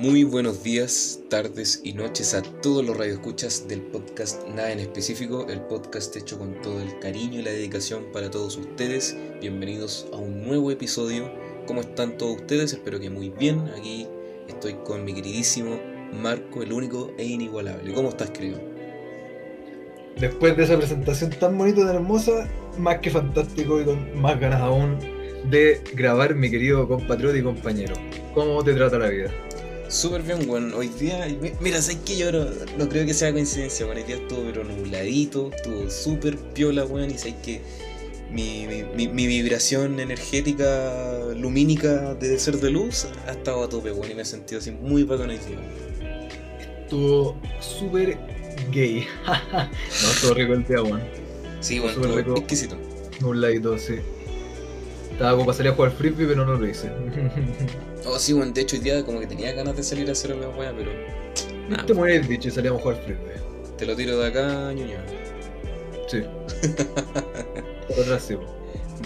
Muy buenos días, tardes y noches a todos los radioescuchas del podcast Nada en específico, el podcast hecho con todo el cariño y la dedicación para todos ustedes. Bienvenidos a un nuevo episodio. ¿Cómo están todos ustedes? Espero que muy bien. Aquí estoy con mi queridísimo Marco, el único e inigualable. ¿Cómo estás, querido? Después de esa presentación tan bonita y hermosa, más que fantástico y con más ganas aún de grabar, mi querido compatriota y compañero. ¿Cómo te trata la vida? Súper bien, weón. Hoy día, mira, sabes que yo no, creo que sea coincidencia, weón. Hoy día estuvo pero nubladito, estuvo súper piola, weón. Y sabes que mi, mi, vibración energética, lumínica de ser de luz ha estado a tope, weón. Y me he sentido así muy bacán. Estuvo súper gay. no, estuvo rico el día, weón. Sí, weón, estuvo rico. exquisito. Nubladito, sí. Estaba como para salir a jugar frisbee, pero no lo hice. oh, sí, bueno, de hecho hoy día como que tenía ganas de salir a hacer una weá, pero. Nah, te mueres dicho y salíamos a jugar frisbee. Te lo tiro de acá, ñoño. Sí,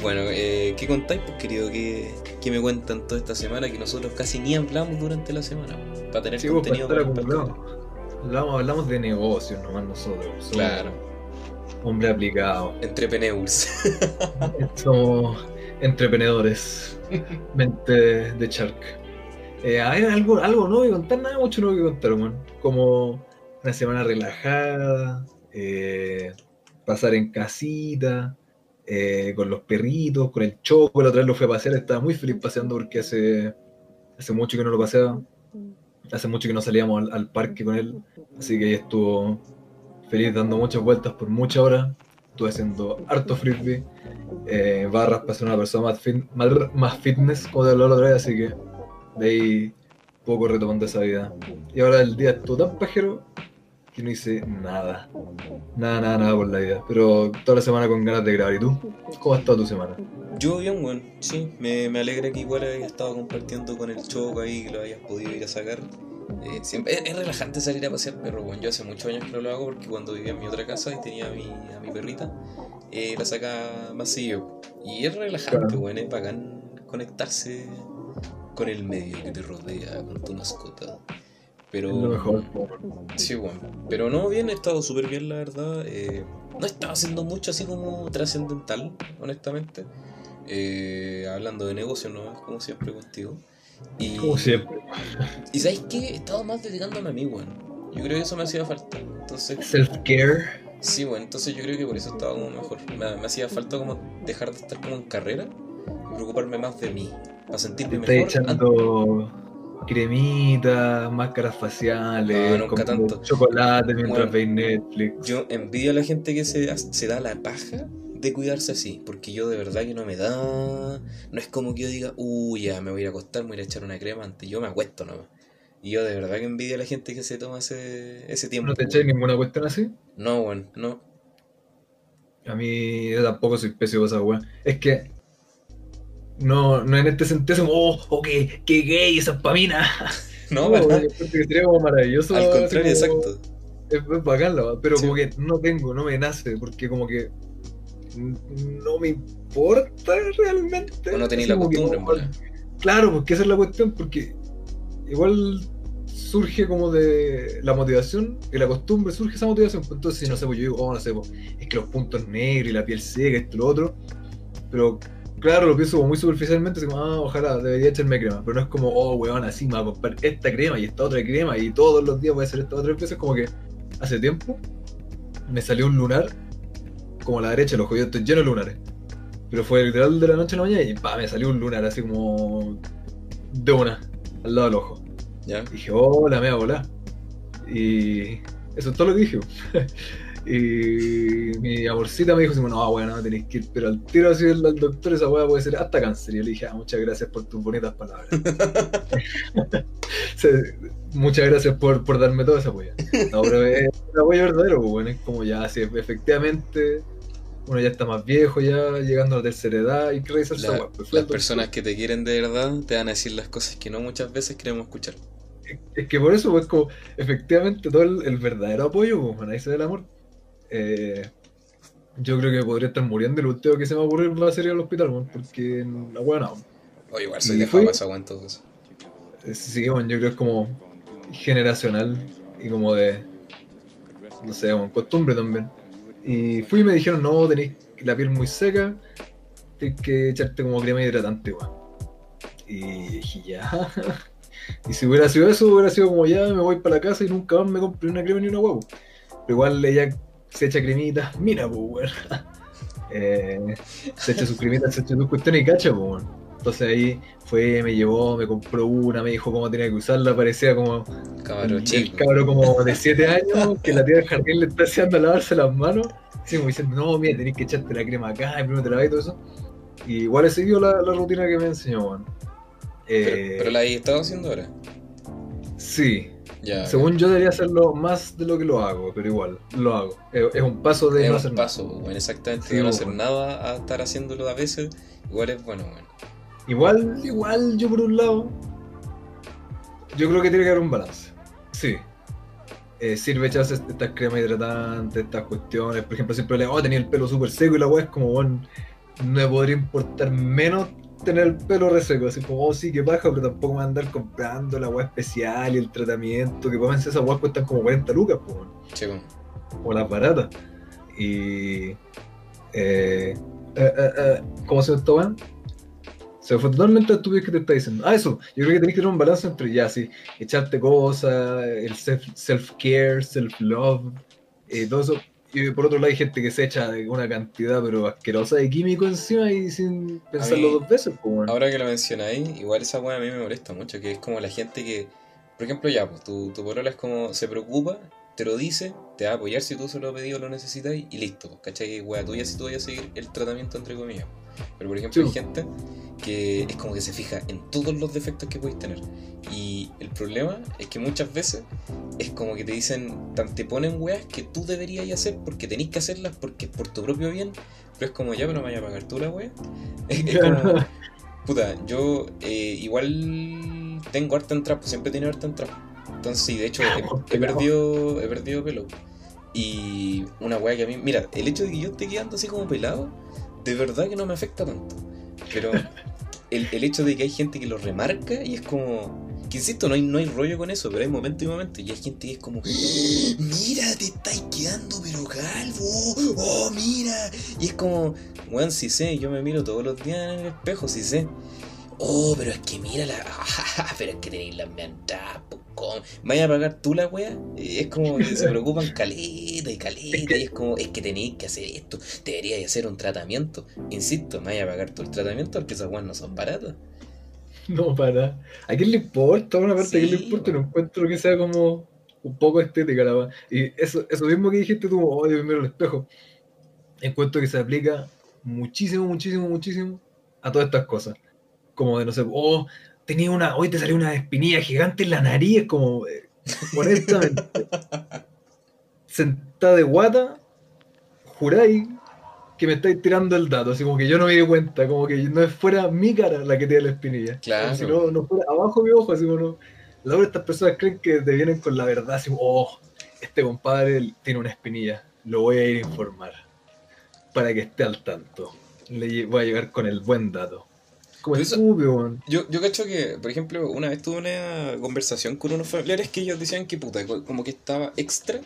bueno, eh, ¿qué contáis, pues, querido? ¿Qué, ¿Qué, me cuentan toda esta semana? Que nosotros casi ni hablamos durante la semana, para tener sí, contenido para hablamos, hablamos de negocios nomás nosotros. claro. Hombre aplicado. Entrepreneurs. Somos Entreprenedores. Mente de Shark. Eh, hay algo, algo voy a contar, nada mucho voy a contar, man. Como una semana relajada, eh, pasar en casita, eh, con los perritos, con el choco, la otra vez lo fui a pasear, estaba muy feliz paseando porque hace, hace mucho que no lo paseaba, hace mucho que no salíamos al, al parque con él, así que ahí estuvo feliz dando muchas vueltas por muchas horas, estuve haciendo harto frisbee, eh, barras para ser una persona más, más, fitness, como te la otra vez, así que de ahí poco retomando esa vida. Y ahora el día estuvo tan pajero que no hice nada. Nada, nada, nada por la vida. Pero toda la semana con ganas de grabar. ¿Y tú? ¿Cómo ha estado tu semana? Yo bien, bueno, sí. Me, me alegra que igual hayas estado compartiendo con el Choco ahí, que lo hayas podido ir a sacar. Eh, siempre, es, relajante salir a pasear perro, bueno. Yo hace muchos años que no lo hago porque cuando vivía en mi otra casa y tenía a mi, a mi perrita, eh, la saca masillo. Y es relajante, bueno, es bacán conectarse con el medio que te rodea, con tu mascota. Pero. mejor. Sí, bueno. Pero no, bien, he estado súper bien, la verdad. Eh, no estaba haciendo mucho así como trascendental, honestamente. Eh, hablando de negocio, ¿no? Como siempre contigo. Y, como siempre. Y ¿sabes qué? He estado más dedicándome a mí, weón. Yo creo que eso me hacía falta. Entonces. Self-care. Sí, bueno, entonces yo creo que por eso estaba como mejor. Me, hacía falta como dejar de estar como en carrera y preocuparme más de mí, para sentirme mejor. Estás echando cremitas, máscaras faciales, no, nunca tanto. chocolate mientras veis Netflix. Yo envidio a la gente que se, se da la paja de cuidarse así, porque yo de verdad que no me da. No es como que yo diga, uy, ya me voy a acostar, me voy a echar una crema antes. Yo me acuesto nomás. Y yo de verdad que envidio a la gente que se toma ese, ese tiempo. ¿No te echáis ninguna cuestión así? No, bueno, no. A mí yo tampoco soy pésimo esa weón. Es que no, no en este sentido, oh, oh qué, qué gay esa pamina. No, no ¿verdad? Que sería como maravilloso. Al contrario, exacto. Es, bacán, pero como que no tengo, no me nace, porque como que no me importa realmente. O no tenéis la costumbre, Claro, porque esa es la cuestión, porque igual surge como de la motivación, y la costumbre surge esa motivación. Pues entonces, si no sé, pues yo digo, oh, no sé, pues, es que los puntos negros y la piel seca, esto y lo otro. Pero claro, lo pienso como muy superficialmente, así como, ah, ojalá, debería echarme crema. Pero no es como, oh, weón, así me voy a comprar esta crema y esta otra crema y todos los días voy a hacer esta otra veces. Como que hace tiempo me salió un lunar, como a la derecha, los ojos estoy lleno de lunares. Pero fue literal de la noche a la mañana y pa, me salió un lunar así como de una, al lado del ojo. ¿Ya? dije, hola, me voy a Y eso es todo lo que dije. y mi amorcita me dijo, no, bueno, no tenéis que ir, pero al tiro así al doctor esa weá puede ser hasta cáncer. Y yo le dije, ah, muchas gracias por tus bonitas palabras. muchas gracias por, por darme toda esa apoyo. No, pero es un apoyo verdadero, pues, bueno, es como ya, así, efectivamente uno ya está más viejo, ya llegando a la tercera edad y que la, pues, Las personas que te quieren de verdad te van a decir las cosas que no muchas veces queremos escuchar. Es que por eso, pues, como efectivamente todo el, verdadero apoyo, pues, ahí se da el amor. Eh, yo creo que podría estar muriendo y lo último que se me va a ocurrir va a ser ir al hospital, porque la buena. O igual soy de fama, aguanto eso. Sí, bueno, yo creo que es como generacional y como de, no sé, bueno, costumbre también. Y fui y me dijeron, no, tenéis la piel muy seca, tienes que echarte como crema hidratante, weón. Y dije, ya. Y si hubiera sido eso, hubiera sido como ya, me voy para la casa y nunca más me compré una crema ni una huevo. Pero igual ella se echa cremita, mira, pues, weón. Eh, se echa sus cremitas, se echa sus cuestiones y cacha, pues, weón. Entonces ahí fue, me llevó, me compró una, me dijo cómo tenía que usarla, parecía como Cabro el chico. cabro como de 7 años que la tía del jardín le está haciendo lavarse las manos. Así como diciendo, no, mira, tenés que echarte la crema acá, y primero te la y todo eso. Y igual he seguido la, la rutina que me enseñó. Pero, Eh, pero la he estado haciendo ahora. Sí, Ya. según yo debería hacerlo más de lo que lo hago, pero igual, lo hago. Es, es un paso de es no un hacer nada. paso, bueno, exactamente, Sí, de no bueno. hacer nada a estar haciéndolo a veces, igual es bueno, bueno. Igual, igual, yo por un lado, yo creo que tiene que haber un balance. Sí. Eh, sirve echarse estas cremas hidratantes, estas cuestiones. Por ejemplo, siempre le oh, tenía el pelo súper seco y la weá es como, bueno, no me podría importar menos tener el pelo reseco. Así como, oh, sí, que baja, pero tampoco me voy a andar comprando la weá especial y el tratamiento. Que pónganse esas weas cuestan como 40 lucas, pues. Chico, o las baratas. Y. Eh, eh, eh, eh, ¿Cómo se llama esta weá? Se fue totalmente a tu que te está diciendo. Ah, eso. Yo creo que tenés que tener un balance entre ya, sí, echarte cosas, el self- self-care, self-love, eh, todo eso. Y por otro lado hay gente que se echa una cantidad pero asquerosa de químico encima y sin pensarlo mí- dos veces, pues, ahora que lo mencionáis, igual esa weá a mí me molesta mucho, que es como la gente que, por ejemplo, ya, pues tu, tu polola es como, se preocupa, te lo dice, te va a apoyar si tú se lo has pedido, lo necesitas y listo, ¿cachai? Weá tuya si tú vayas a seguir el tratamiento entre comillas. Pero por ejemplo Sí. hay gente que es como que se fija en todos los defectos que puedes tener. Y el problema es que muchas veces es como que te dicen, te ponen weas que tú deberías hacer porque tenés que hacerlas porque es por tu propio bien, pero es como ya, pero me vaya a pagar tú la wea. Es, es como, puta, yo eh, igual tengo harta entrada, pues siempre he tenido harta entrada. Entonces, sí, de hecho, he, he perdido, he perdido pelo. Y una wea que a mí, mira, el hecho de que yo esté quedando así como pelado, de verdad que no me afecta tanto. Pero el, el hecho de que hay gente que lo remarca y es como. Que insisto, no hay, no hay rollo con eso, pero hay momento y momento. Y hay gente que es como. Mira, te estáis quedando, pero calvo. Oh, mira. Y es como. Weón, si sé, yo me miro todos los días en el espejo, si sé. Oh, pero es que mira la. pero es que tenéis las miantas, ¿cómo? ¿Vaya a pagar tú la wea? Es como que se preocupan caleta y caleta. Y es como, es que tenéis que hacer esto. Deberíais hacer un tratamiento. Insisto, me vaya a pagar tú el tratamiento porque esas weas no son baratas. No, para. ¿A quién le importa? Una parte, ¿a quién le Sí, importa? No weón. encuentro que sea como un poco estética la weá. Y eso, eso mismo que dijiste tú, oh, Dios mío, el espejo. Encuentro que se aplica muchísimo, muchísimo, muchísimo a todas estas cosas. Como de, no sé, oh, tenía una, hoy te salió una espinilla gigante en la nariz, como, eh, honestamente. Sentada de guata, juráis que me estáis tirando el dato, así como que yo no me di cuenta, como que no fuera mi cara la que tiene la espinilla. Claro. Si no, no fuera abajo mi ojo, así como no. La hora estas personas creen que te vienen con la verdad, así como, oh, este compadre tiene una espinilla, lo voy a ir a informar para que esté al tanto. Le voy a llegar con el buen dato. Como weón. Yo, yo cacho que, por ejemplo, una vez tuve una conversación con unos familiares que ellos decían que puta, co- como que estaba extra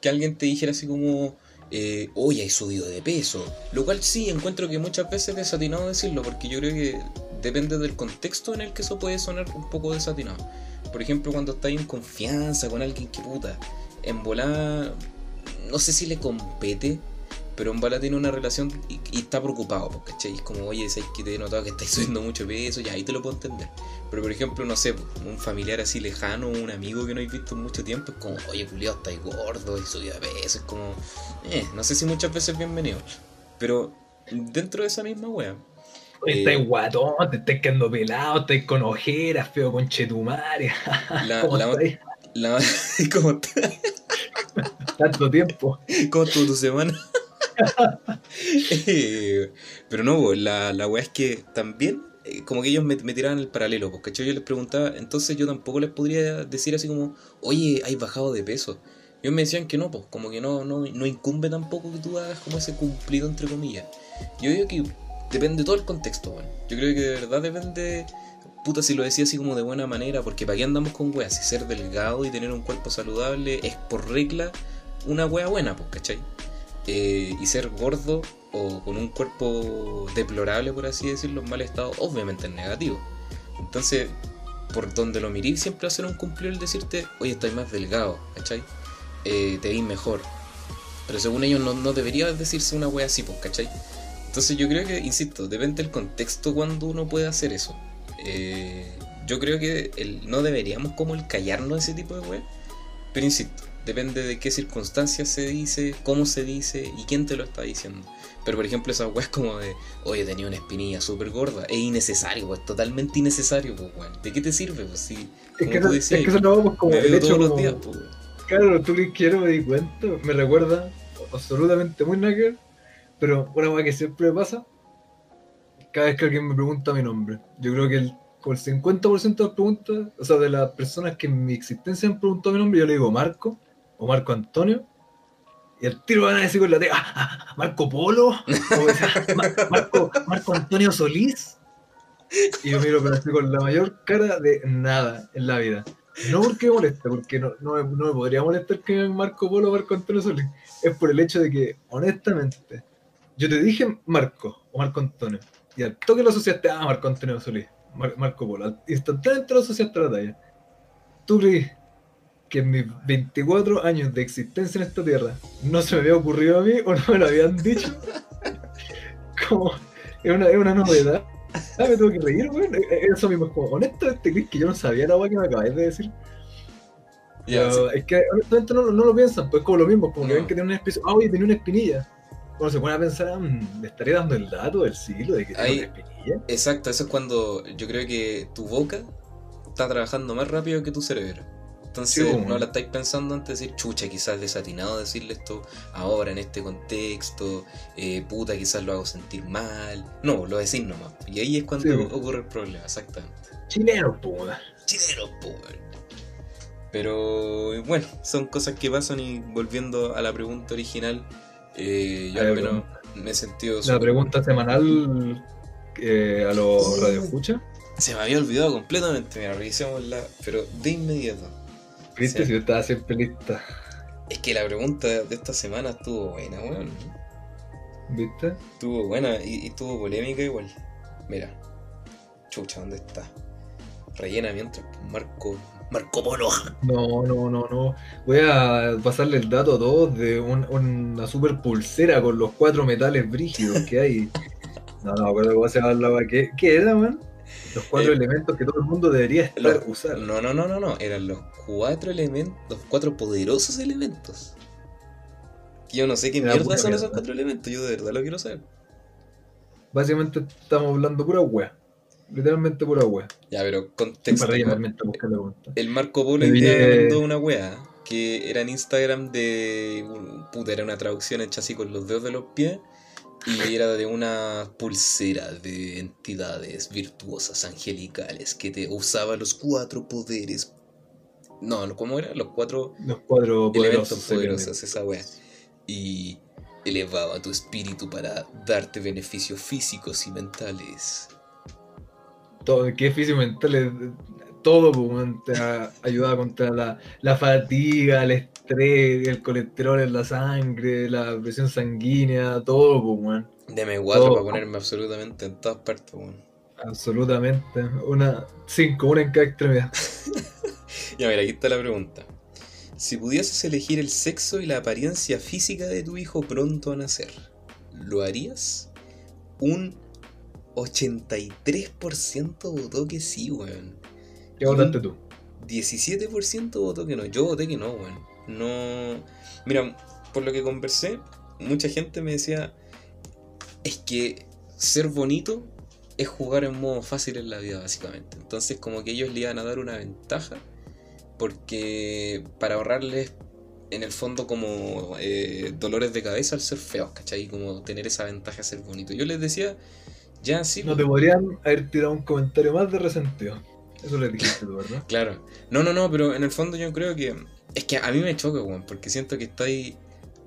que alguien te dijera así como, eh, oye, hay subido de peso. Lo cual sí, encuentro que muchas veces es desatinado decirlo, porque yo creo que depende del contexto en el que eso puede sonar un poco desatinado. Por ejemplo, cuando estás en confianza con alguien que puta, en volada, no sé si le compete, pero en bala tiene una relación y, y está preocupado, ¿cachai? Es como, oye, ¿sabes que te he notado que estáis subiendo mucho peso? Ya, ahí te lo puedo entender. Pero, por ejemplo, no sé, un familiar así lejano, un amigo que no habéis visto en mucho tiempo, es como, oye, culiado, estáis gordo y subido de peso. Es como, eh, no sé si muchas veces bienvenido. Pero dentro de esa misma wea, Eh, Estáis guatón, te estáis quedando pelado, estáis con ojeras, feo con chetumare. la, ¿Cómo la, estáis? la, ¿cómo, Tanto tiempo. ¿Cómo estuvo tu semana? Eh, pero no, pues, la, la weá es que también, eh, como que ellos me, me tiraban el paralelo, porque yo les preguntaba, entonces yo tampoco les podría decir así como, oye, hay bajado de peso. Ellos me decían que no, pues, como que no, no, no incumbe tampoco que tú hagas como ese cumplido entre comillas. Yo digo que depende todo el contexto, weón. Yo creo que de verdad depende. Puta, si lo decía así como de buena manera, porque ¿para qué andamos con weas? Si ser delgado y tener un cuerpo saludable es por regla una wea buena, pues, ¿cachai? Eh, y ser gordo o con un cuerpo deplorable, por así decirlo, en mal estado, obviamente es negativo. Entonces, por donde lo miré, siempre ser un cumplido el decirte, oye, estoy más delgado, ¿cachai? Eh, te veis mejor. Pero según ellos no, no debería decirse una wea así, pues, ¿cachai? Entonces yo creo que, insisto, depende del contexto cuando uno puede hacer eso. Eh, yo creo que el, no deberíamos como el callarnos ese tipo de wea. Pero insisto, depende de qué circunstancias se dice, cómo se dice y quién te lo está diciendo. Pero por ejemplo esas weas como de, oye, tenía una espinilla súper gorda, es innecesario, pues, totalmente innecesario, pues, weón. ¿De qué te sirve? Pues si, Es que, tú decías, es que eso lo vamos como me el veo hecho todos los días, pues. Claro, tú que quiero me di cuenta, me recuerda absolutamente muy nugget, pero una cosa que siempre me pasa, cada vez que alguien me pregunta mi nombre, yo creo que el, como el 50% de las preguntas, o sea, de las personas que en mi existencia han preguntado mi nombre, yo le digo Marco o Marco Antonio, y el tiro van a decir con la T, "Ah, ah, Marco Polo, o "Ma- Marco, Antonio Solís, y yo miro pero así con la mayor cara de nada en la vida. No porque me moleste, porque no, no, me, podría molestar que me Marco Polo o Marco Antonio Solís. Es por el hecho de que, honestamente, yo te dije Marco o Marco Antonio, y al toque lo asociaste a Marco Antonio Solís, Mar- Marco Polo. Instantáneamente lo asociaste a la talla. ¿Tú crees que en mis 24 años de existencia en esta tierra no se me había ocurrido a mí o no me lo habían dicho? Como, es una, es una novedad. Ah, me tengo que reír, weón. Eh, Eso mismo, es como, honestamente, ¿crees que yo no sabía la weá que me acabáis de decir? Pero es que honestamente no, lo- no lo piensan, pues es como lo mismo, como que ven que tiene una especie, ah, oye, tenía una espinilla. Cuando se pone a pensar, "Mm, le estaré dando el dato del siglo de que tiene Ahí- una espinilla. Exacto, eso es cuando yo creo que tu boca está trabajando más rápido que tu cerebro. Entonces Sí, no la estáis pensando antes de decir, chucha, quizás desatinado decirle esto ahora en este contexto, eh, puta, quizás lo hago sentir mal. No, lo decís nomás. Y ahí es cuando Sí, ocurre el problema, exactamente. Weón. Chileno, po, weón. Pero bueno, son cosas que pasan y volviendo a la pregunta original, eh, yo al la menos me he sentido La súper- pregunta semanal eh, a los radioescuchas. Se me había olvidado completamente, mira, revisémosla, pero de inmediato. Viste, Sí. si yo estaba siempre lista. Es que la pregunta de esta semana estuvo buena, weón. ¿Viste? Estuvo buena y, y estuvo polémica igual. Mira, chucha, ¿dónde está? Rellena mientras Marco. Marco Polo. No, no, no, no. Voy a pasarle el dato a todos de un- una super pulsera con los cuatro metales brígidos que hay. No, no, acuerdo cómo se llama. ¿Qué, ¿Qué era, man? Los cuatro Eh, elementos que todo el mundo debería estar Los- usar. No, no, no, no, no. Eran los cuatro elementos, los cuatro poderosos elementos. Yo no sé qué mierda son esos cuatro elementos, yo de verdad lo quiero saber. Básicamente estamos hablando pura wea. Literalmente pura wea. Ya, pero contexto. Para. El Marco Polo pillé- mandó una wea que era en Instagram de. Puta, era una traducción hecha así con los dedos de los pies. Y era de una pulsera de entidades virtuosas, angelicales, que te usaba los cuatro poderes. No, ¿cómo era? Los cuatro Los cuatro elementos poderosos. poderosos, esa wea. Y elevaba tu espíritu para darte beneficios físicos y mentales. Todo, que físico mental es todo, pues, te ayuda contra la, la fatiga, el estrés, el colesterol en la sangre, la presión sanguínea, todo, pues, weón. Deme cuatro para ponerme absolutamente en todas partes, weón. Absolutamente. Una, cinco, una en cada extremidad. Ya, mira, aquí está la pregunta. Si pudieses elegir el sexo y la apariencia física de tu hijo pronto a nacer, ¿lo harías? Un 83% votó que sí, weón. ¿Qué votaste tú? 17% votó que no. Yo voté que no, weón. No. Mira, por lo que conversé, mucha gente me decía: Es que ser bonito es jugar en modo fácil en la vida, básicamente. Entonces, como que ellos le iban a dar una ventaja, porque para ahorrarles, en el fondo, como eh, dolores de cabeza al ser feos, ¿cachai? Como tener esa ventaja de ser bonito. Yo les decía: Ya, sí. No te podrían haber tirado un comentario más de resentido. Eso le dijiste tú, ¿verdad? Claro. No, no, no, pero en el fondo yo creo que. Es que a mí me choca, weón, porque siento que estáis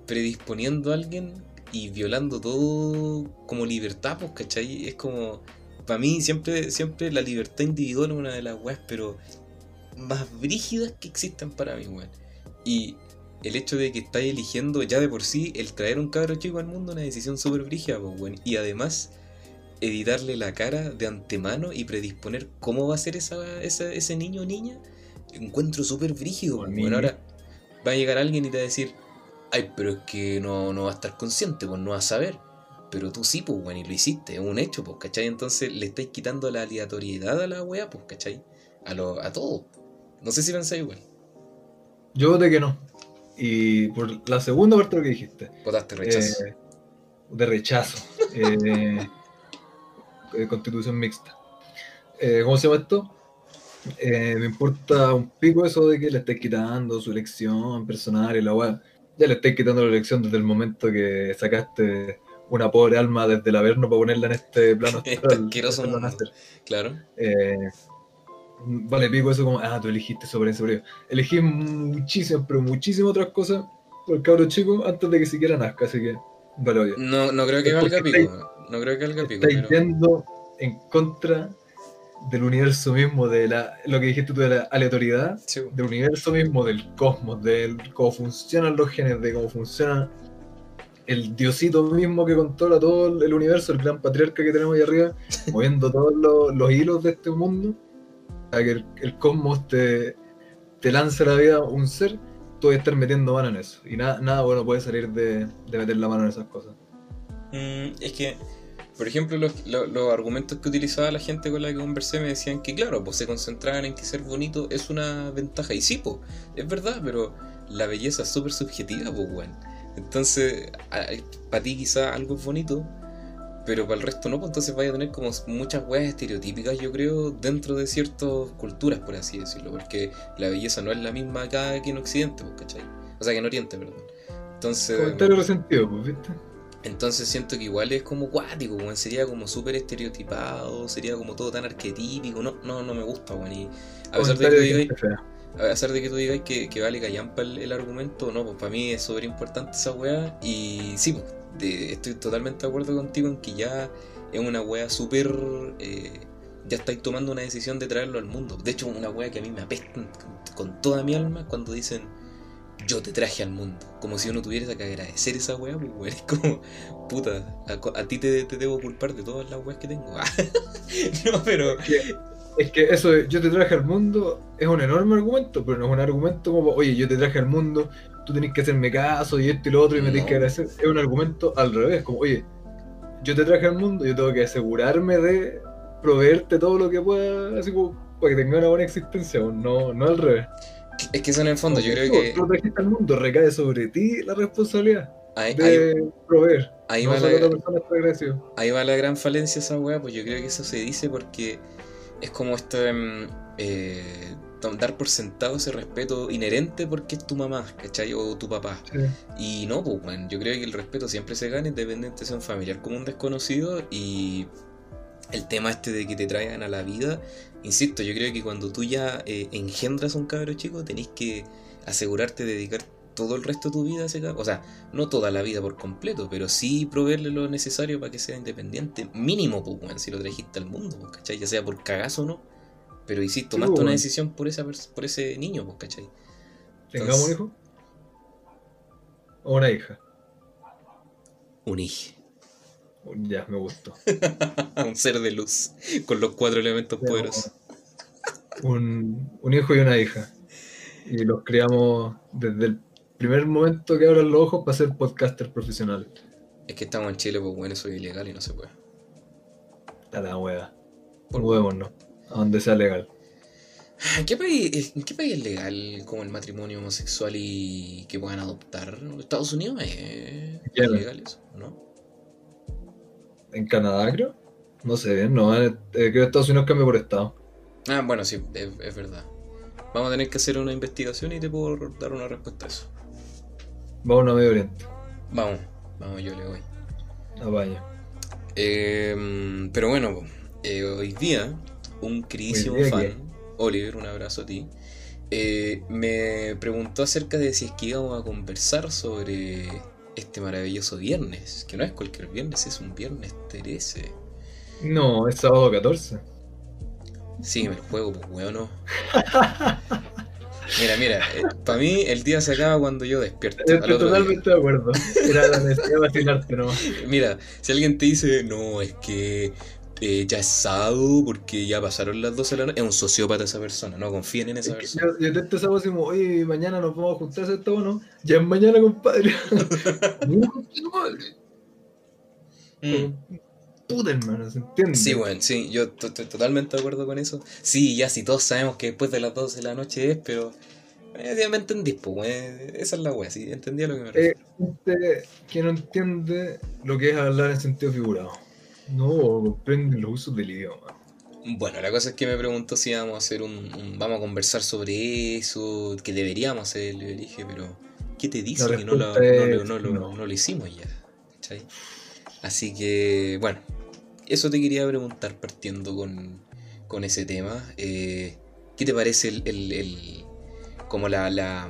predisponiendo a alguien y violando todo como libertad, pues, ¿cachai? Es como, para mí siempre, siempre la libertad individual es una de las weas, pero más brígidas que existen para mí, weón. Y el hecho de que estáis eligiendo ya de por sí el traer un cabro chico al mundo una decisión súper brígida, pues, weón. Y además, editarle la cara de antemano y predisponer cómo va a ser esa, esa- ese niño o niña, encuentro súper brígido, weón. Ahora va a llegar alguien y te va a decir, ay, pero es que no, no va a estar consciente, pues no va a saber. Pero tú sí, pues, weón, y lo hiciste, es un hecho, pues, ¿cachai? Entonces le estáis quitando la aleatoriedad a la weá, pues, ¿cachai? A, lo, a todo. No sé si pensáis igual. Yo voté que no. Y por la segunda parte de lo que dijiste. Votaste rechazo. eh, de rechazo. eh, de constitución mixta. Eh, ¿Cómo se llama esto? Eh, me importa un pico eso de que le estés quitando su elección personal y la weá. Ya le estáis quitando la elección desde el momento que sacaste una pobre alma desde el averno para ponerla en este plano Este astral, nacer. Claro. Eh, vale, pico eso como, ah, tú elegiste sobre eso, elegí muchísimas, pero muchísimas otras cosas por el cabro chico antes de que siquiera nazca, así que, vale, oye. No, no creo que valga pico. No creo que valga pico, pero. yendo en contra del universo mismo, de la, lo que dijiste tú de la aleatoriedad, Sí, del universo mismo, del cosmos, de cómo funcionan los genes, de cómo funciona el diosito mismo que controla todo el universo, el gran patriarca que tenemos ahí arriba, moviendo todos los, los hilos de este mundo, para que el, el cosmos te, te lance la vida un ser, tú vas a estar metiendo mano en eso. Y nada, nada bueno puede salir de, de meter la mano en esas cosas. Mm, es que, por ejemplo, los, lo- los argumentos que utilizaba la gente con la que conversé me decían que, claro, pues se concentraban en que ser bonito es una ventaja. Y sí, pues, es verdad, pero la belleza es súper subjetiva, pues, weón. Entonces, para ti quizá algo es bonito, pero para el resto no, pues entonces vaya a tener como muchas weas estereotípicas, yo creo, dentro de ciertas culturas, por así decirlo, porque la belleza no es la misma acá que en Occidente, pues, ¿cachai? O sea, que en Oriente, perdón. Entonces... Comentario resentido, pues, ¿viste? Entonces siento que igual es como cuático, weón. Sería como súper estereotipado, sería como todo tan arquetípico. No, no, no me gusta, weón. Y a pesar de que fea. a pesar de que tú digáis que, que vale callampa el, el argumento, no, pues para mí es súper importante esa weá. Y sí, pues, de- estoy totalmente de acuerdo contigo en que ya es una weá súper. eh, ya estáis tomando una decisión de traerlo al mundo. De hecho, una weá que a mí me apesta con toda mi alma cuando dicen yo te traje al mundo. Como si uno tuviera que agradecer esa weá, pues weón. Es como, puta, a, a ti te, te debo culpar de todas las weas que tengo. no, pero. Es que, es que eso de yo te traje al mundo es un enorme argumento, pero no es un argumento como, oye, yo te traje al mundo, tú tenés que hacerme caso y esto y lo otro y me No. tenés que agradecer. Es un argumento al revés, como, oye, yo te traje al mundo, yo tengo que asegurarme de proveerte todo lo que pueda, así como, para que tenga una buena existencia, no, no al revés. Es que eso en el fondo, yo creo que. Lo trajiste al mundo, recae sobre ti la responsabilidad Ahí, ahí, de proveer. ahí no va la, ahí va la gran falencia esa weá, pues yo creo que eso se dice porque es como este. mm, eh, dar por sentado ese respeto inherente porque es tu mamá, ¿cachai? O tu papá. Sí. Y no, pues, bueno, yo creo que el respeto siempre se gana independiente sea un familiar como un desconocido y el tema este de que te traigan a la vida, insisto, yo creo que cuando tú ya eh, engendras a un cabro chico tenés que asegurarte de dedicar todo el resto de tu vida a ese cabro, o sea, no toda la vida por completo, pero sí proveerle lo necesario para que sea independiente, mínimo, pues, bueno, si lo trajiste al mundo, pues, ¿cachai? Ya sea por cagazo o no, pero y si tomaste pues, una bueno. decisión por, esa, por ese niño, pues, ¿cachai? ¿Tengamos un hijo? ¿O una hija? Un hijo. Ya, me gustó. un ser de luz con los cuatro elementos Pero- poderosos. un, un hijo y una hija. Y los criamos desde el primer momento que abran los ojos para ser podcaster profesional. Es que estamos en Chile, pues bueno, eso es ilegal y no se puede. A la hueá. Mudémonos. A donde sea legal. ¿En qué, país, ¿En qué país es legal como el matrimonio homosexual y que puedan adoptar? ¿Estados Unidos es ilegal eso? ¿No? ¿En Canadá, creo? No sé no. eh, creo que Estados Unidos cambia por estado. Ah, bueno, sí, es, es verdad. Vamos a tener que hacer una investigación y te puedo dar una respuesta a eso. Vamos a Medio Oriente. Vamos, vamos, yo le voy. Apaña. Eh, pero bueno, eh, hoy día un queridísimo día, fan. Oliver, un abrazo a ti, eh, me preguntó acerca de si es que íbamos a conversar sobre este maravilloso viernes, que no es cualquier viernes, es un viernes 13. No, es sábado 14. Sí, me lo juego, pues weón, no. Mira, mira, eh, para mí el día se acaba cuando yo despierto. Estoy día. totalmente de acuerdo. Era la necesidad de nomás. Mira, si alguien te dice, no, es que eh, ya es sábado porque ya pasaron las 12 de la noche, es un sociópata esa persona, no confíen en esa Es persona. Yo, yo te estaba como, oye, mañana nos vamos a juntar esto o no. Ya es mañana, compadre. Mm. Puta hermano, ¿se entiende? Sí, bueno, sí, yo to- estoy totalmente de acuerdo con eso. Sí, ya si todos sabemos que después de las 12 de la noche es, pero eh, ya me entendís, pues, weón, esa es la wea, sí, entendí lo que me refiero. Eh, gente que no entiende lo que es hablar en sentido figurado. No comprende los usos del idioma. Bueno, la cosa es que me preguntó si íbamos a hacer un, un- vamos a conversar sobre eso, que deberíamos hacer, le dije, pero ¿qué te dice que no lo, no lo- es no lo- no. no lo hicimos ya? ¿cachai? Así que, bueno, eso te quería preguntar partiendo con, con ese tema. Eh, ¿Qué te parece el, el- el- como la, la,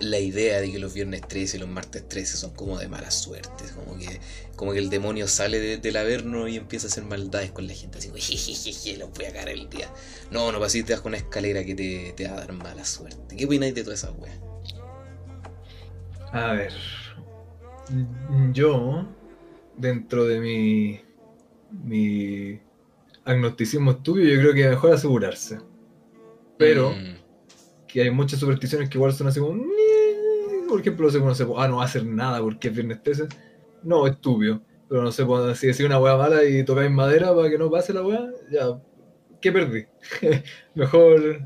la idea de que los viernes 13 y los martes 13 son como de mala suerte? Como que, como que el demonio sale de- del averno y empieza a hacer maldades con la gente, así como, jejeje, los voy a cagar el día. No, no paséis debajo una escalera que te, te va a dar mala suerte. ¿Qué opináis de todas esas weas? A ver. Yo, dentro de mi, mi agnosticismo estúpido, yo creo que es mejor asegurarse. Pero Mm, que hay muchas supersticiones que igual son así como. Por ejemplo, no sé, no sé, ah, no va a hacer nada porque es viernes 13. No, estúpido. Pero no sé, si decís una weá mala y tocáis madera para que no pase la weá, ya. ¿Qué perdí? Mejor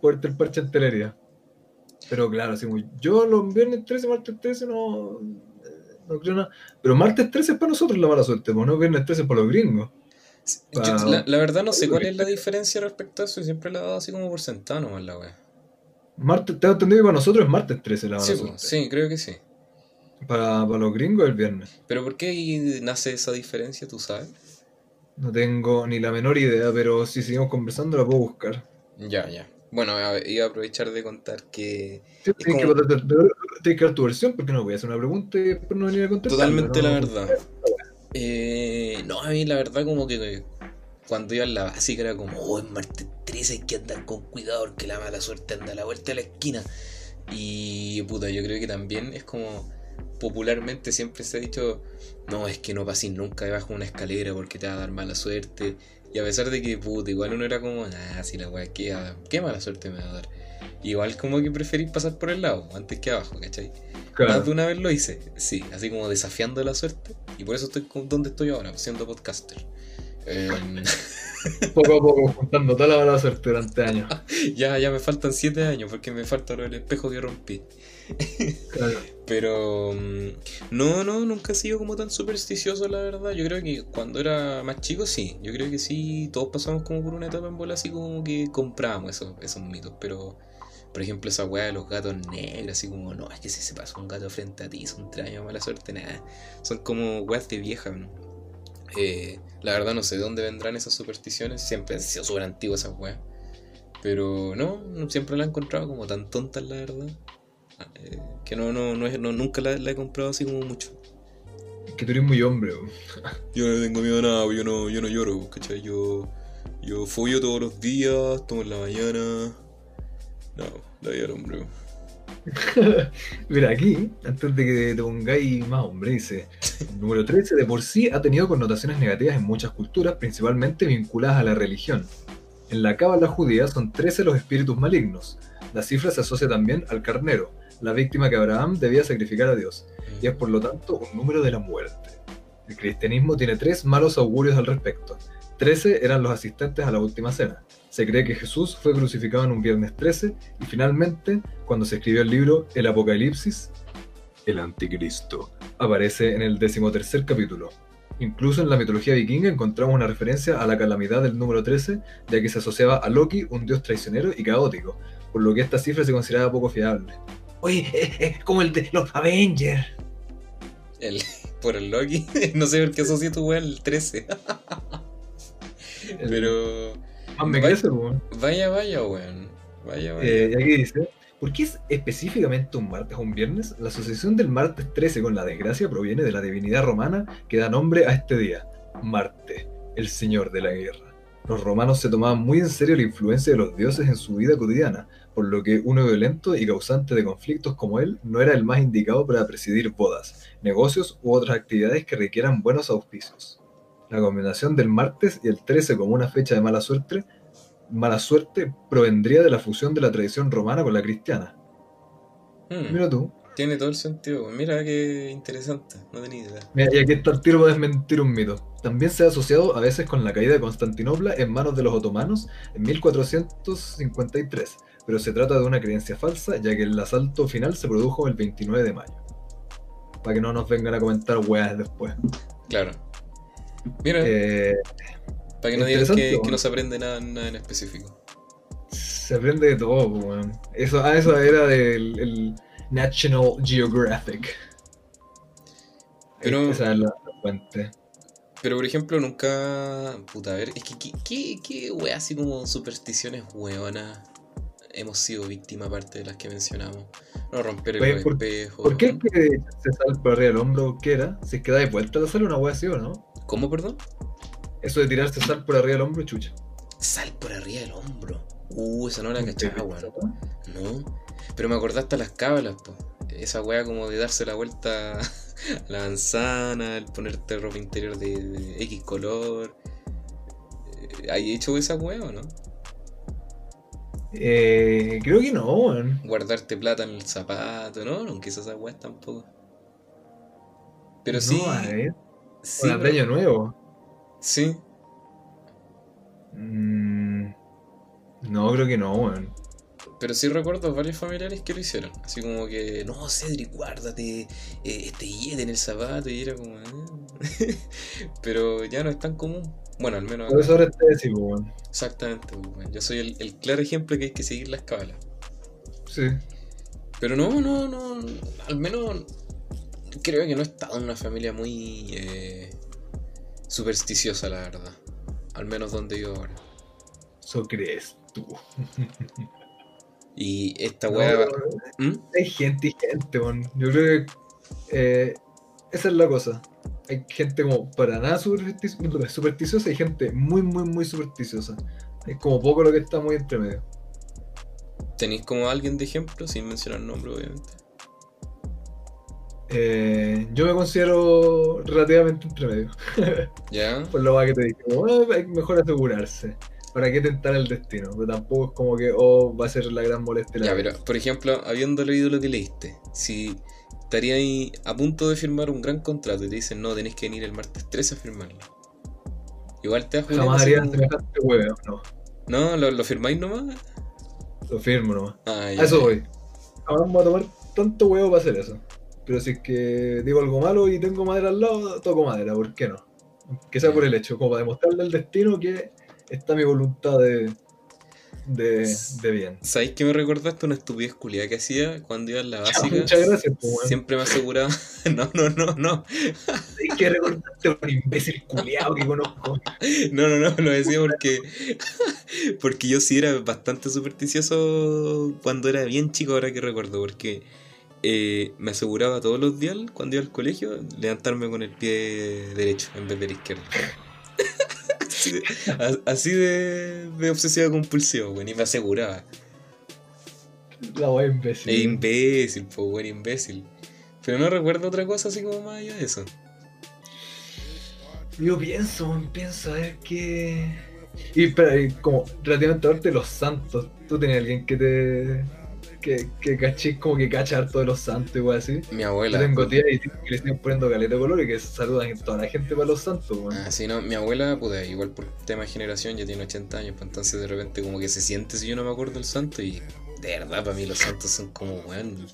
fuerte el parche en telería. Pero claro, así muy. Yo los viernes 13, martes 13 no. No creo nada. Pero martes 13 es para nosotros la mala suerte, pues no viernes 13 es para los gringos. yo- la, la verdad no sé cuál es la diferencia respecto a eso y siempre la he dado así como por sentado nomás la wea. Martes, tengo entendido que para nosotros es martes 13 la Sí, pues, sí, creo que sí. Para, para los gringos es el viernes. Pero ¿por qué ahí nace esa diferencia, tú sabes? No tengo ni la menor idea, pero si seguimos conversando la puedo buscar. Ya, ya. Bueno, iba a aprovechar de contar que Tienes como- que, tienes que dar tu versión porque no voy a hacer una pregunta y después no venir a contestar. totalmente la verdad. Eh, no, a mí la verdad como que cuando iba en la básica era como, oh, es martes 13 hay que andar con cuidado porque la mala suerte anda a la vuelta de la esquina. Y puta, yo creo que también es como popularmente siempre se ha dicho, no, es que no pases nunca debajo de una escalera porque te va a dar mala suerte. Y a pesar de que, puta, igual uno era como, ah, si la weá, ¿qué, qué mala suerte me va a dar? Igual como que preferís pasar por el lado antes que abajo, ¿cachai? Claro. Más de una vez lo hice, sí, así como desafiando la suerte. Y por eso estoy donde estoy ahora, siendo podcaster. Em, Poco a poco, juntando toda la mala suerte durante años. ya, ya me faltan 7 años porque me falta del espejo que rompí. Claro. Pero mm, no, no, nunca he sido como tan supersticioso, la verdad. Yo creo que cuando era más chico, sí. Yo creo que sí, todos pasamos como por una etapa en bola así como que comprábamos esos, esos mitos. Pero, por ejemplo, esa weá de los gatos negros, así como, no, es que si se pasa un gato frente a ti, son tres años de mala suerte, nada. Son como weas de vieja, ¿no? Eh, la verdad no sé de dónde vendrán esas supersticiones. Siempre han sido súper antiguas esas weas. Pero no, siempre la he encontrado como tan tontas, la verdad. Eh, que no, no, no, es- no nunca la, la he comprado así como mucho. Que tú eres muy hombre. Yo no tengo miedo a nada, yo no, yo no lloro, ¿cachai? Yo, yo follo todos los días, tomo en la mañana. No, la vida del hombre. Mira, aquí, antes de que te pongáis más hombre, dice: número 13 de por sí ha tenido connotaciones negativas en muchas culturas, principalmente vinculadas a la religión. En la cábala judía son 13 los espíritus malignos. La cifra se asocia también al carnero, la víctima que Abraham debía sacrificar a Dios, y es por lo tanto un número de la muerte. El cristianismo tiene tres malos augurios al respecto. 13 eran los asistentes a la última cena. Se cree que Jesús fue crucificado en un viernes 13 y finalmente, cuando se escribió el libro El Apocalipsis, el Anticristo aparece en el decimotercer capítulo. Incluso en la mitología vikinga encontramos una referencia a la calamidad del número 13, ya que se asociaba a Loki, un dios traicionero y caótico, por lo que esta cifra se consideraba poco fiable. Oye, es como el de los Avengers. El, por el Loki, no sé por qué asocia tu weá al 13. Pero me Vaya- crece, weón. vaya, vaya, weón. Vaya, vaya. Eh, y aquí dice, ¿Por qué es específicamente un martes o un viernes? La asociación del martes 13 con la desgracia proviene de la divinidad romana que da nombre a este día, Marte, el señor de la guerra. Los romanos se tomaban muy en serio la influencia de los dioses en su vida cotidiana, por lo que uno violento y causante de conflictos como él no era el más indicado para presidir bodas, negocios u otras actividades que requieran buenos auspicios. La combinación del martes y el 13 como una fecha de mala suerte mala suerte provendría de la fusión de la tradición romana con la cristiana. Hmm, Mira tú. Tiene todo el sentido. Mira qué interesante. No tenía idea. Mira, y aquí está el tiro para desmentir un mito. También se ha asociado a veces con la caída de Constantinopla en manos de los otomanos en 1453, pero se trata de una creencia falsa, ya que el asalto final se produjo el 29 de mayo. Para que no nos vengan a comentar weas después. Claro. Mira, Eh, para que no digas que, no se aprende nada, nada en específico. se aprende de todo, weón. Eso, ah, eso era del el National Geographic. Pero- Esa es la, fuente. Pero por ejemplo, nunca. Puta, a ver, es que qué, qué, qué wea así como supersticiones hueonas hemos sido víctimas aparte de las que mencionamos. No romper el los ¿por- espejos. ¿Por qué ¿no? es que se sale por arriba del hombro? ¿Qué era? Si es que da de vuelta la sal, una wea así o no? ¿Cómo, perdón? Eso de tirarse sal por arriba del hombro, chucha. Sal por arriba del hombro. Uh, esa no la cachaba, weón. No. Pero me acordaste a las cábalas, po. Esa wea como de darse la vuelta a la manzana, el ponerte ropa interior de, de X color. Eh, ¿Hay hecho esa wea o no? Eh, creo que no, weón. Guardarte plata en el zapato, ¿no? Nunca hice esas weas tampoco. Pero No, sí. a ver, sí, Con el año nuevo. sí. Mm, no, creo que no, weón. Pero sí recuerdo varios familiares que lo hicieron. Así como que, no, Cedric, guárdate eh, este billete en el zapato. Y era como, "Ah". Pero ya no es tan común. Bueno, al menos Por eso ahora te weón. Exactamente, pues, weón. yo soy el, el claro ejemplo que hay que seguir las cabalas. Sí. Pero no, no, no, al menos creo que no he estado en una familia muy eh, supersticiosa, la verdad. Al menos donde yo ahora. Eso crees tú. Y esta No, weá... ¿Mm? Hay gente y gente, weón. Yo creo que eh, esa es la cosa. Hay gente como para nada superstic- supersticiosa y gente muy, muy, muy supersticiosa. Es como poco lo que está muy entre medio. ¿Tenéis como alguien de ejemplo? Sin mencionar nombre, obviamente. Eh, yo me considero relativamente entre medio. ¿Ya? Por lo más que te dije, como, "Ah, es mejor asegurarse. ¿Para qué tentar el destino? Pero tampoco es como que, oh, va a ser la gran molestia. la Ya, pero por ejemplo, habiendo leído lo que leíste, si estaría ahí a punto de firmar un gran contrato y te dicen, no, tenés que venir el martes 13 a firmarlo. Igual te das una Jamás así haría como- semejante huevo, no. No, ¿lo, lo firmáis nomás? Lo firmo nomás. Ah, A eso ya. voy. Jamás me voy a tomar tanto huevo para hacer eso. Pero si es que digo algo malo y tengo madera al lado, toco madera, ¿por qué no? Que sea por el hecho, como para demostrarle al destino que está mi voluntad de, de, de bien. ¿Sabéis que me recordaste una estupidez culiada que hacía cuando iba en la básica? Muchas gracias, pues. Siempre me aseguraba. no, no, no, no. Hay que recordarte a un imbécil culiado que conozco. No, no, no, lo decía porque. porque yo sí era bastante supersticioso cuando era bien chico, ahora que recuerdo. Porque eh, me aseguraba todos los días, cuando iba al colegio, levantarme con el pie derecho en vez del izquierdo. así de, a- así de, de obsesiva compulsiva, güey, y me aseguraba. La wea imbécil. E imbécil, pues, güey, imbécil. Pero no recuerdo otra cosa así como más allá de eso. Yo pienso, weón, pienso a ver qué. Y espera, y como relativamente de los santos, ¿tú tenías alguien que te. Que, que cachis como que cacha harto de los santos y así? Mi Yo abuela. tengo tías y que le siguen poniendo caleta de color y que saludan a toda la gente para los santos, weón. Ah, sí, no, mi abuela, puta, igual por tema de generación ya tiene 80 años, pues entonces de repente como que se siente si yo no me acuerdo del santo y de verdad para mí los santos son como, weón,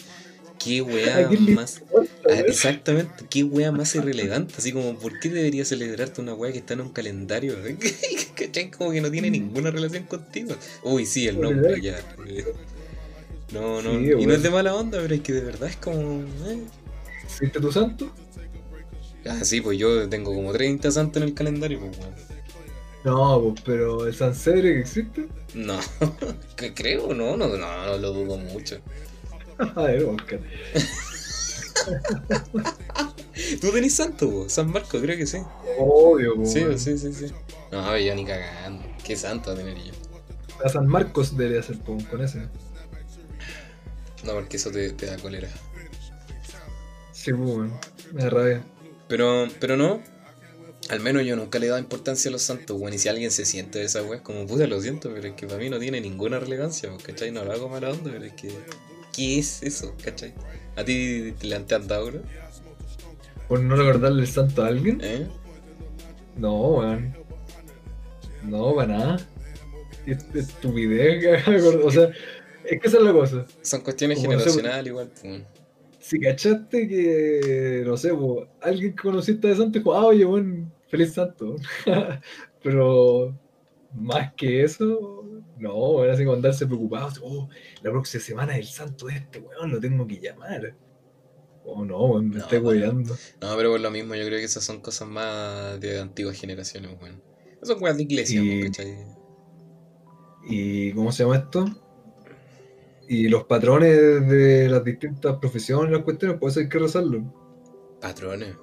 qué weá ¿A quién le más... Ah, exactamente, qué weá más irrelevante, así como, ¿por qué debería celebrarte una weá que está en un calendario? ¿Cachai? Como que no tiene ninguna relación contigo. Uy, sí, el nombre, ya. No, no, Sí, y no es de mala onda, pero es que de verdad es como... eh. ¿Viste tu santo? Ah, sí, pues yo tengo como 30 santos en el calendario, pues weón. No, pues, pero el San Cedric existe. No, que creo, no, no, no, no lo dudo mucho. A ver, Oscar. ¿Tú tenés santo, po? San Marcos, creo que sí. Obvio, pues. Sí, sí, sí, sí. No, yo ni cagando. ¿Qué santo a tener yo? A San Marcos debería ser pues, con ese. No, porque eso te, te da cólera. Sí, pues. Me da rabia. Pero, pero no. Al menos yo nunca le he dado importancia a los santos, weón. Y si alguien se siente de esa es como puta, lo siento, pero es que para mí no tiene ninguna relevancia, ¿cachai? No lo hago mala onda, pero es que. ¿Qué es eso, cachai? ¿A ti te le han dado, bro? ¿Por no recordarle el santo a alguien? ¿Eh? No, weón. No, para nada. Es estupidez O sea, es que esa es la cosa. Son cuestiones Como no sé, generacionales, igual, pues. Si cachaste que, no sé, po, alguien que conociste de santo dijo, ah, oye, weón, feliz santo. Pero más que eso, no, weón, así como andarse preocupado. Oh, la próxima semana es el santo de este, weón, lo tengo que llamar. Oh, no, weón, me No, estoy weyando. No, pero por lo mismo, yo creo que esas son cosas más de antiguas generaciones, weón. Esas son weas de iglesia, Y- ¿cachai? ¿Y cómo se llama esto? Y los patrones de las distintas profesiones, las cuestiones, pues eso hay que rezarlo. Patrones.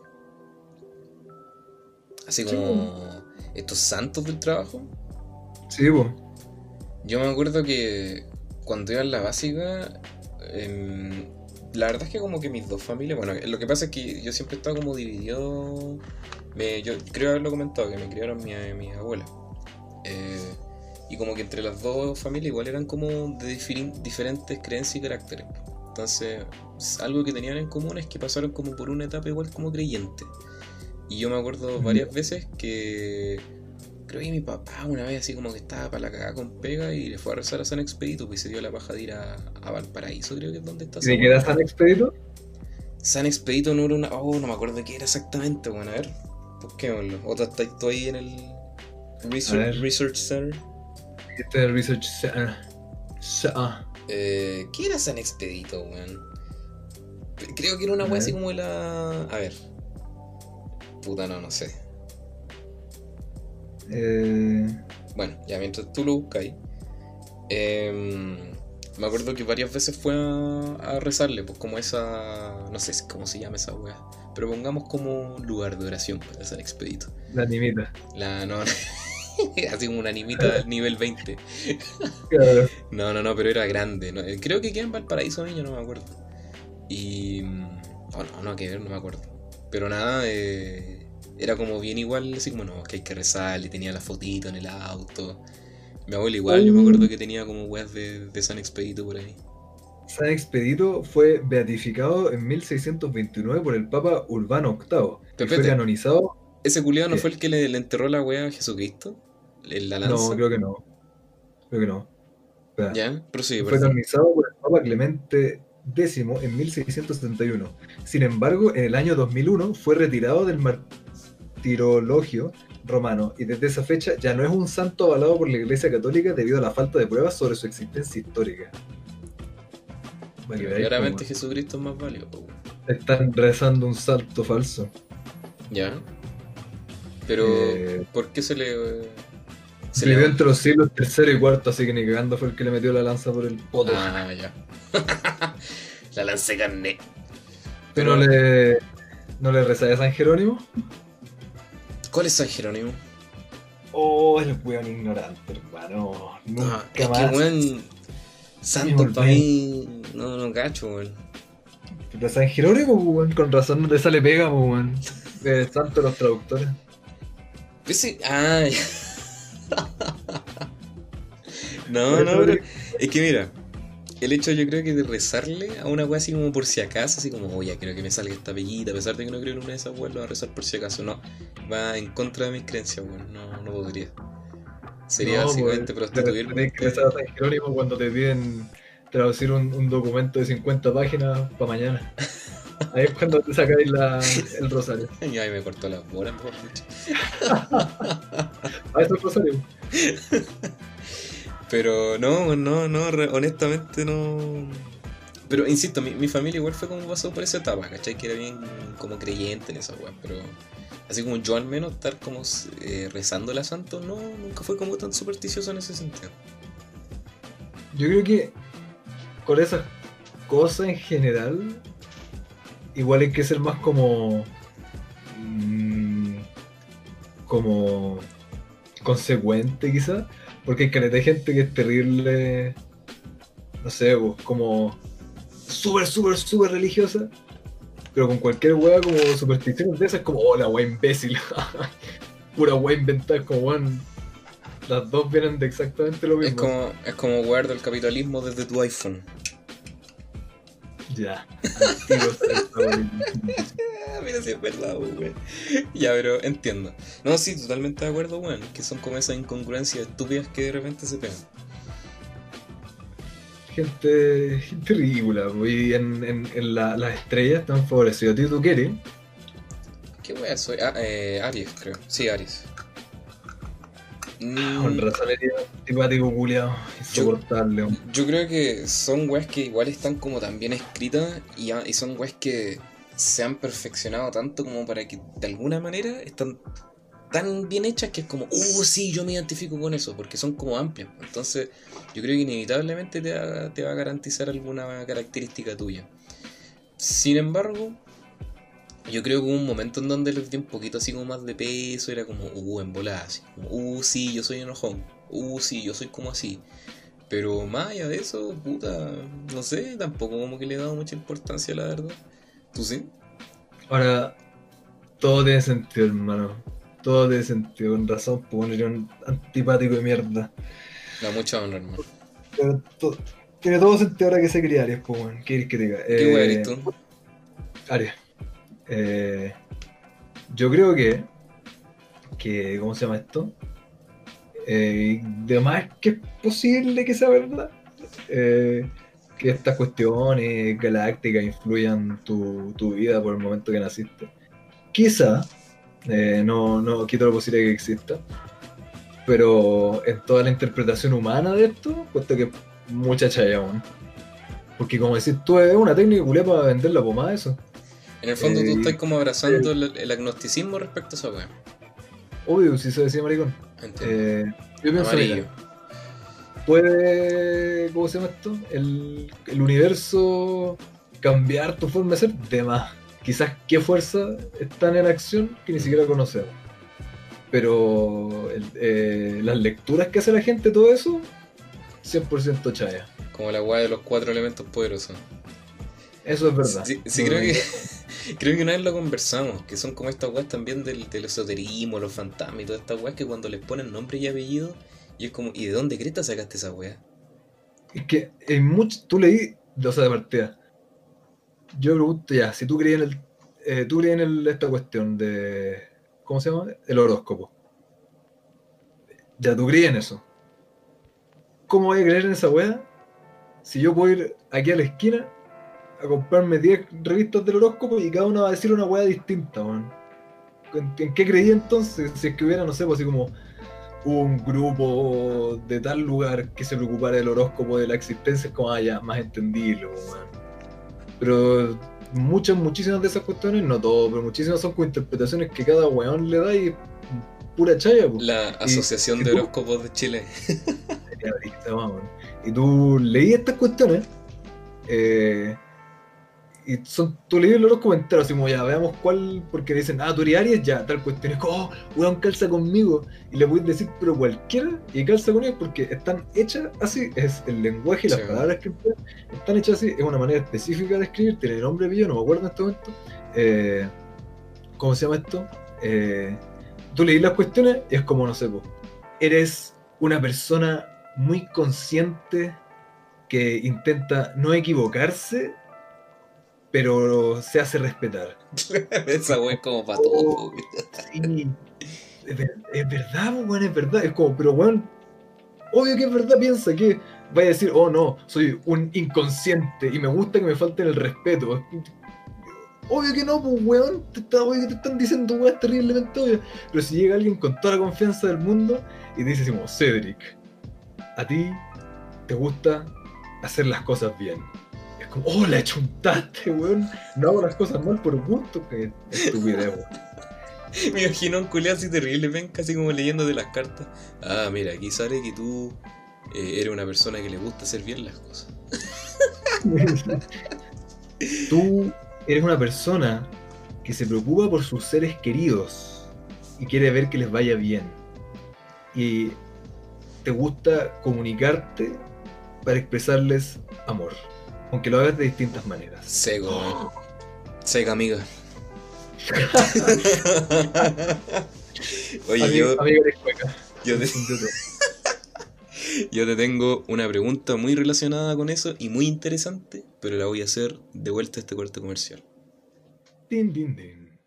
Así Sí, como estos santos del trabajo. Sí, pues. Yo me acuerdo que cuando iba en la básica, em, la verdad es que como que mis dos familias, bueno, lo que pasa es que yo siempre he estado como dividido, me, yo creo haberlo comentado, que me criaron mi, mi abuela. Eh, y como que entre las dos familias igual eran como de diferentes creencias y caracteres. Entonces, algo que tenían en común es que pasaron como por una etapa igual como creyente. Y yo me acuerdo varias veces que creo que mi papá una vez así como que estaba para la cagada con pega y le fue a rezar a San Expedito, pues se dio la paja de ir a, a Valparaíso, creo que es donde está. ¿Y era San Expedito? San Expedito no era una. Oh, no me acuerdo qué era exactamente, bueno, a ver. Busquémoslo. Otra está ahí en el. Research Center. Este Research Center. Sa- Eh, ¿Qué era San Expedito, weón? Creo que era una A weá así como la. A ver. Puta, no, no sé. eh, Bueno, ya mientras tú lo buscas ahí. em, me acuerdo que varias veces fue a, a rezarle, pues como esa. No sé cómo se llama esa weá. Pero pongamos como lugar de oración para San Expedito. la animita. La. No, así como una animita al nivel 20. Claro. No, no, no, pero era grande. ¿no? Eh, Creo que queda en Valparaíso, niño, no me acuerdo. Y. mm, Oh, no, no, que ver, no me acuerdo. Pero nada, eh, era como bien igual, así como no, que hay que rezar, y tenía la fotito en el auto. Mi abuela igual, yo me acuerdo que tenía como weas de, de San Expedito por ahí. San Expedito fue beatificado en 1629 por el Papa Urbano VIII. Y fue canonizado. ¿Ese culiado no fue el que le, le enterró la wea a Jesucristo? ¿En la lanza? No, creo que no. Creo que no. Espera. ¿Ya? Prosigue, fue canonizado por el Papa Clemente X en 1671. Sin embargo, en el año 2001 fue retirado del martirologio romano y desde esa fecha ya no es un santo avalado por la Iglesia Católica debido a la falta de pruebas sobre su existencia histórica. Veáis Claramente cómo Jesucristo es más válido. están rezando un salto falso. ¿Ya? Pero, Eh, ¿por qué se le... se le vivió entre los siglos tercero y cuarto, así que ni cagando fue el que le metió la lanza por el poto. Ah, ya. la lancé carne. Pero no le, no le rezáis a San Jerónimo. ¿Cuál es San Jerónimo? Oh, el weón ignorante, hermano. Nunca Ah, es más. que, weón, santo para mí, no, no cacho, weón. Pero San Jerónimo, pues, weón, con razón no te sale pega, pues, weón. De santo los traductores. Ese, ah, ya. no, no, pero es que mira, el hecho yo creo que de rezarle a una wea así como por si acaso, así como, oye, creo que me salga esta peguita, a pesar de que no creo en una de esas weas, lo voy a rezar por si acaso, no, va en contra de mis creencias, weón, no, no podría. Sería No, básicamente pues, prostituirme. Tenés que rezar a San Jerónimo cuando te piden traducir un, un documento de 50 páginas para mañana. Ahí es cuando te sacáis la, el rosario. Y ahí me cortó las bolas, mejor dicho. Ah, eso es rosario. Pero no, no, no, honestamente no. Pero insisto, mi, mi familia igual fue como pasó por esa etapa, ¿cachai? Que era bien como creyente en esa weá, pero así como yo al menos estar como eh, rezando la santo, no, nunca fue como tan supersticioso en ese sentido. Yo creo que con esas cosas en general, igual hay que ser más como. mm, como. consecuente, quizás. Porque hay caleta de gente que es terrible. No sé, pues, como. súper, súper, súper religiosa. Pero con cualquier wea como supersticiones de esas, como, oh, la wea imbécil. Pura wea inventada, como, weón. Las dos vienen de exactamente lo Es mismo. como, es como guarda el capitalismo desde tu iPhone. Ya. Ah, mira si es verdad, weón. Ya, pero entiendo. No, sí, totalmente de acuerdo, weón. Que son como esas incongruencias estúpidas que de repente se pegan. gente, gente ridícula, y en, en, en la- las estrellas están. ¿A ti tú quieres? ¿Qué wea soy? Ah, eh, Aries, creo. Sí, Aries. Mm, Con razón antipático culiado, insoportable. Yo creo que son weas que igual están como tan bien escritas y, y son weas que se han perfeccionado tanto como para que de alguna manera están tan bien hechas que es como, uh, sí, yo me identifico con eso, porque son como amplias. Entonces, yo creo que inevitablemente te va, te va a garantizar alguna característica tuya. Sin embargo, yo creo que hubo un momento en donde les di un poquito así como más de peso, era como, uh, en volada, así, como, uh, sí, yo soy enojón, uh, sí, yo soy como así. Pero más allá de eso, puta, no sé, tampoco como que le he dado mucha importancia, la verdad. ¿Tú sí? Ahora, todo tiene sentido, hermano. Todo tiene sentido, con razón, eres un antipático de mierda. Da mucha honra, hermano. Pero to- tiene todo sentido ahora que se cría Aries, pues bueno, ¿qué quieres que te diga? ¿Qué Eh, eres tú? Aries. Eh, yo creo que, que. ¿Cómo se llama esto? Eh, de más que es posible que sea verdad. eh, que estas cuestiones galácticas influyan tu, tu vida por el momento que naciste. Quizá, eh, no, no quito la posibilidad que exista, pero en toda la interpretación humana de esto, puesto que mucha chaya aún. Porque como decís tú, es una técnica culia para vender la pomada eso. En el fondo eh, tú estás como abrazando el, el agnosticismo respecto a esa wea. Obvio, si se decía maricón. Entiendo. Eh, yo pienso, Amarillo. puede, ¿cómo se llama esto? El, el universo cambiar tu forma de ser, de más. Quizás qué fuerza están en acción que ni siquiera conocemos. Pero el- eh, las lecturas que hace la gente, todo eso, 100% chaya. Como la wea de los cuatro elementos poderosos. Eso es verdad. Sí, sí, No, creo que creo que una vez lo conversamos, que son como estas weas también del, esoterismo, los fantasmas y todas estas weas que cuando les ponen nombre y apellido, y es como, ¿y de dónde creta sacaste esa wea? Es que en mucho, tú leí, sea, de partida. Yo pregunto ya, si tú creías en el, eh, tú creías en el- esta cuestión de, ¿cómo se llama? El horóscopo. Ya, tú creías en eso. ¿Cómo voy a creer en esa wea? Si yo puedo ir aquí a la esquina a comprarme 10 revistas del horóscopo y cada una va a decir una wea distinta. ¿En, en qué creía entonces? Si es que hubiera, no sé, pues así como un grupo de tal lugar que se preocupara del horóscopo de la existencia, es como, ah, ya, más entendible, weón. Pero muchas, muchísimas de esas cuestiones, no todo, pero muchísimas son con interpretaciones que cada weón le da y pura chaya, pues. La Asociación y de Horóscopos de Chile. Y tú leí estas cuestiones, eh, y son, tú leí los comentarios, así como ya, veamos cuál, porque dicen, ah, tú eres Aries, ya, tal cuestión, es como, oh, weón, calza conmigo, y le puedes decir, pero cualquiera, y calza con ellos porque están hechas así, es el lenguaje y las Sí. palabras que emplean, están hechas así, es una manera específica de escribir, tiene nombre pillo, no me acuerdo en este momento, eh, ¿cómo se llama esto? Eh, tú leí las cuestiones y es como, no sé, po, eres una persona muy consciente que intenta no equivocarse, pero se hace respetar. Esa wea es como para todo. Sí, es, ver- es verdad, weón, es verdad. Es como, pero weón, obvio que es verdad, piensa que vaya a decir, oh no, soy un inconsciente y me gusta que me falten el respeto. Obvio que no, pues weón, te, está- obvio que te están diciendo weas terriblemente obvias. Pero si llega alguien con toda la confianza del mundo y te dice como, Cedric, a ti te gusta hacer las cosas bien. Como, oh, la chuntaste, weón. No hago las cosas mal por gusto, que estupidez, weón. Me imagino un culiao así terrible, ven, casi como leyendo de las cartas. Ah, mira, aquí sale que tú eh, eres una persona que le gusta hacer bien las cosas. Tú eres una persona que se preocupa por sus seres queridos y quiere ver que les vaya bien. Y te gusta comunicarte para expresarles amor, aunque lo hagas de distintas maneras. Seco, weón. Seca, amiga. Oye, Amigo- yo, te, yo te tengo una pregunta muy relacionada con eso y muy interesante, pero la voy a hacer de vuelta a este corte comercial. Din, din, din.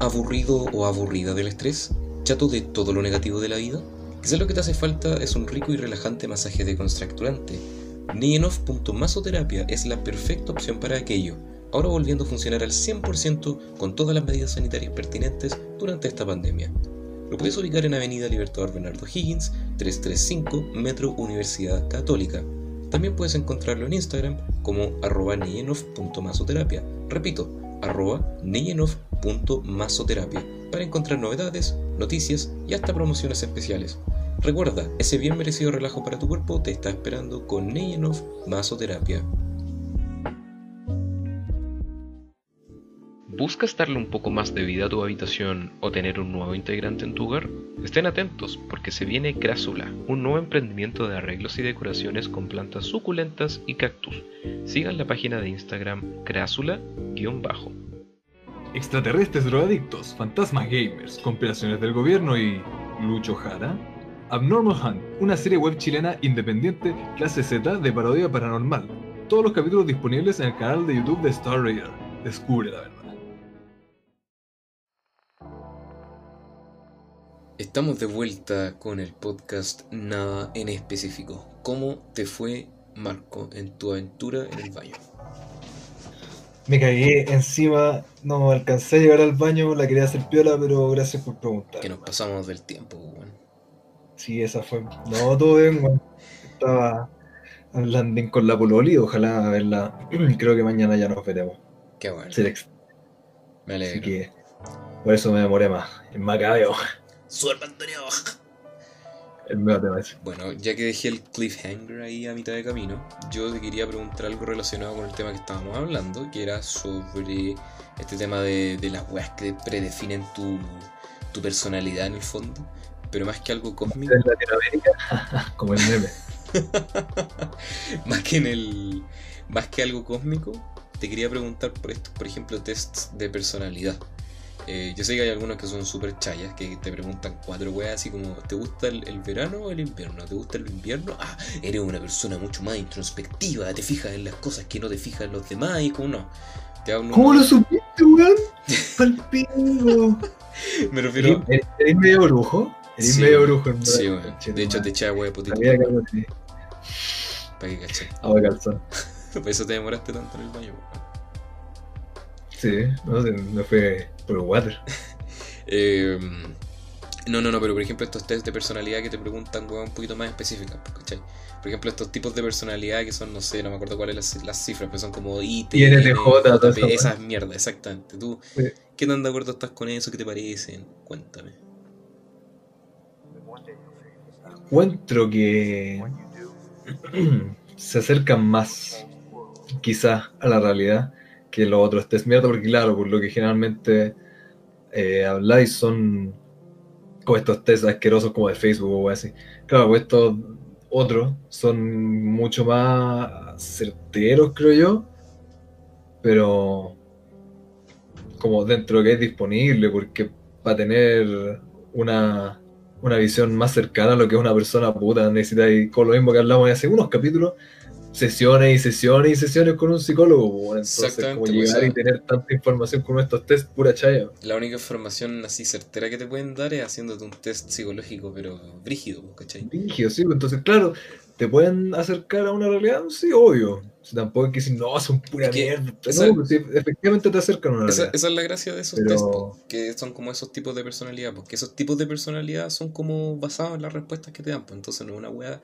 ¿Aburrido o aburrida del estrés? ¿Chato de todo lo negativo de la vida? Quizás lo que te hace falta es un rico y relajante masaje decontracturante. Nienov.masoterapia es la perfecta opción para aquello, ahora volviendo a funcionar al 100% con todas las medidas sanitarias pertinentes durante esta pandemia. Lo puedes ubicar en Avenida Libertador Bernardo Higgins, 335 Metro Universidad Católica. También puedes encontrarlo en Instagram como arroba. Repito, arroba para encontrar novedades, noticias y hasta promociones especiales. Recuerda, ese bien merecido relajo para tu cuerpo te está esperando con Nienov Masoterapia. ¿Buscas darle un poco más de vida a tu habitación o tener un nuevo integrante en tu hogar? Estén atentos porque se viene Crásula, un nuevo emprendimiento de arreglos y decoraciones con plantas suculentas y cactus. Sigan la página de Instagram Crásula-bajo. Extraterrestres drogadictos, fantasmas gamers, conspiraciones del gobierno y. Lucho Jara. Abnormal Hunt, una serie web chilena independiente clase Z de parodia paranormal. Todos los capítulos disponibles en el canal de YouTube de Star Raider. Descubre la verdad. Estamos de vuelta con el podcast Nada en específico. ¿Cómo te fue, Marco, en tu aventura en el baño? Me cagué encima, no alcancé a llegar al baño, la quería hacer piola, pero gracias por preguntar. Que nos pasamos del tiempo, weón. Sí, esa fue. No, todo bien. Estaba hablando con la Pololi, ojalá verla. Creo que mañana ya nos veremos. Qué bueno. Me Así alegro. que por eso me demoré más. En Macabeo, ¡Suerte, Antonio! el medio tema ese. Bueno, ya que dejé el cliffhanger ahí a mitad de camino, yo te quería preguntar algo relacionado con el tema que estábamos hablando, que era sobre este tema de, de las weas que predefinen tu, tu personalidad en el fondo, pero más que algo cósmico, En Latinoamérica, como el meme. más que en el más que algo cósmico, te quería preguntar por estos, por ejemplo, tests de personalidad. Eh, yo sé que hay algunos que son súper chayas, que te preguntan cuatro weas así como, ¿te gusta el, el verano o el invierno? ¿Te gusta el invierno? Ah, eres una persona mucho más introspectiva, te fijas en las cosas que no te fijas en los demás y como no. Te hablo ¿Cómo lo supiste, weón? Palpingo. Me refiero... ¿Eres eres medio brujo? Eres Sí, medio brujo, en Sí, weón. De hecho, te echaba wea de potito. Sabía que. Para que caché. Agua calzón. Por eso te demoraste tanto en el baño. weón. Sí, no me fue por water. Eh, no, no, no, pero por ejemplo estos test de personalidad que te preguntan weón, un poquito más específicas, ¿cachai? Por ejemplo, estos tipos de personalidad que son, no sé, no me acuerdo cuáles las, las cifras, pero son como IT, INTJ, esas mierdas, exactamente. ¿Tú Sí. qué tan de acuerdo estás con eso? ¿Qué te parecen? Cuéntame. Encuentro que se acercan más, quizás, a la realidad que los otros test mierda, porque claro, por lo que generalmente eh, habláis son como estos test asquerosos como de Facebook o así. Claro, pues estos otros son mucho más certeros, creo yo, pero como dentro de que es disponible, porque para tener una, una visión más cercana a lo que es una persona puta, necesitáis, con lo mismo que hablamos hace unos capítulos, sesiones y sesiones y sesiones con un psicólogo. bueno, Entonces, como pues, llegar y tener tanta información con estos test, pura chaya. La única información así certera que te pueden dar es haciéndote un test psicológico, pero brígido, pues, ¿cachai? Rígido, sí, pues, entonces, claro, ¿te pueden acercar a una realidad? Sí, obvio. Si tampoco es que si no, son pura mierda. esa- No, pues, sí, efectivamente te acercan a una realidad. esa es la gracia de esos Pero- test, po, que son como esos tipos de personalidad, porque esos tipos de personalidad son como basados en las respuestas que te dan, pues entonces no es una weá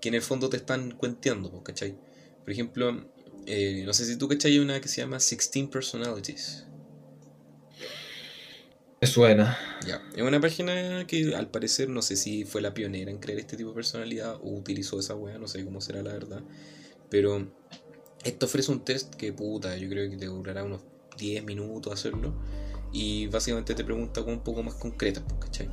que en el fondo te están cuenteando, ¿cachai? Por ejemplo, eh, no sé si tú cachai una que se llama 16 Personalities. Me suena. Ya, es una página que al parecer no sé si fue la pionera en crear este tipo de personalidad o utilizó esa wea, no sé cómo será la verdad. Pero esto ofrece un test que puta, yo creo que te durará unos 10 minutos hacerlo. Y básicamente te pregunta con un poco más concretas, pues, ¿cachai?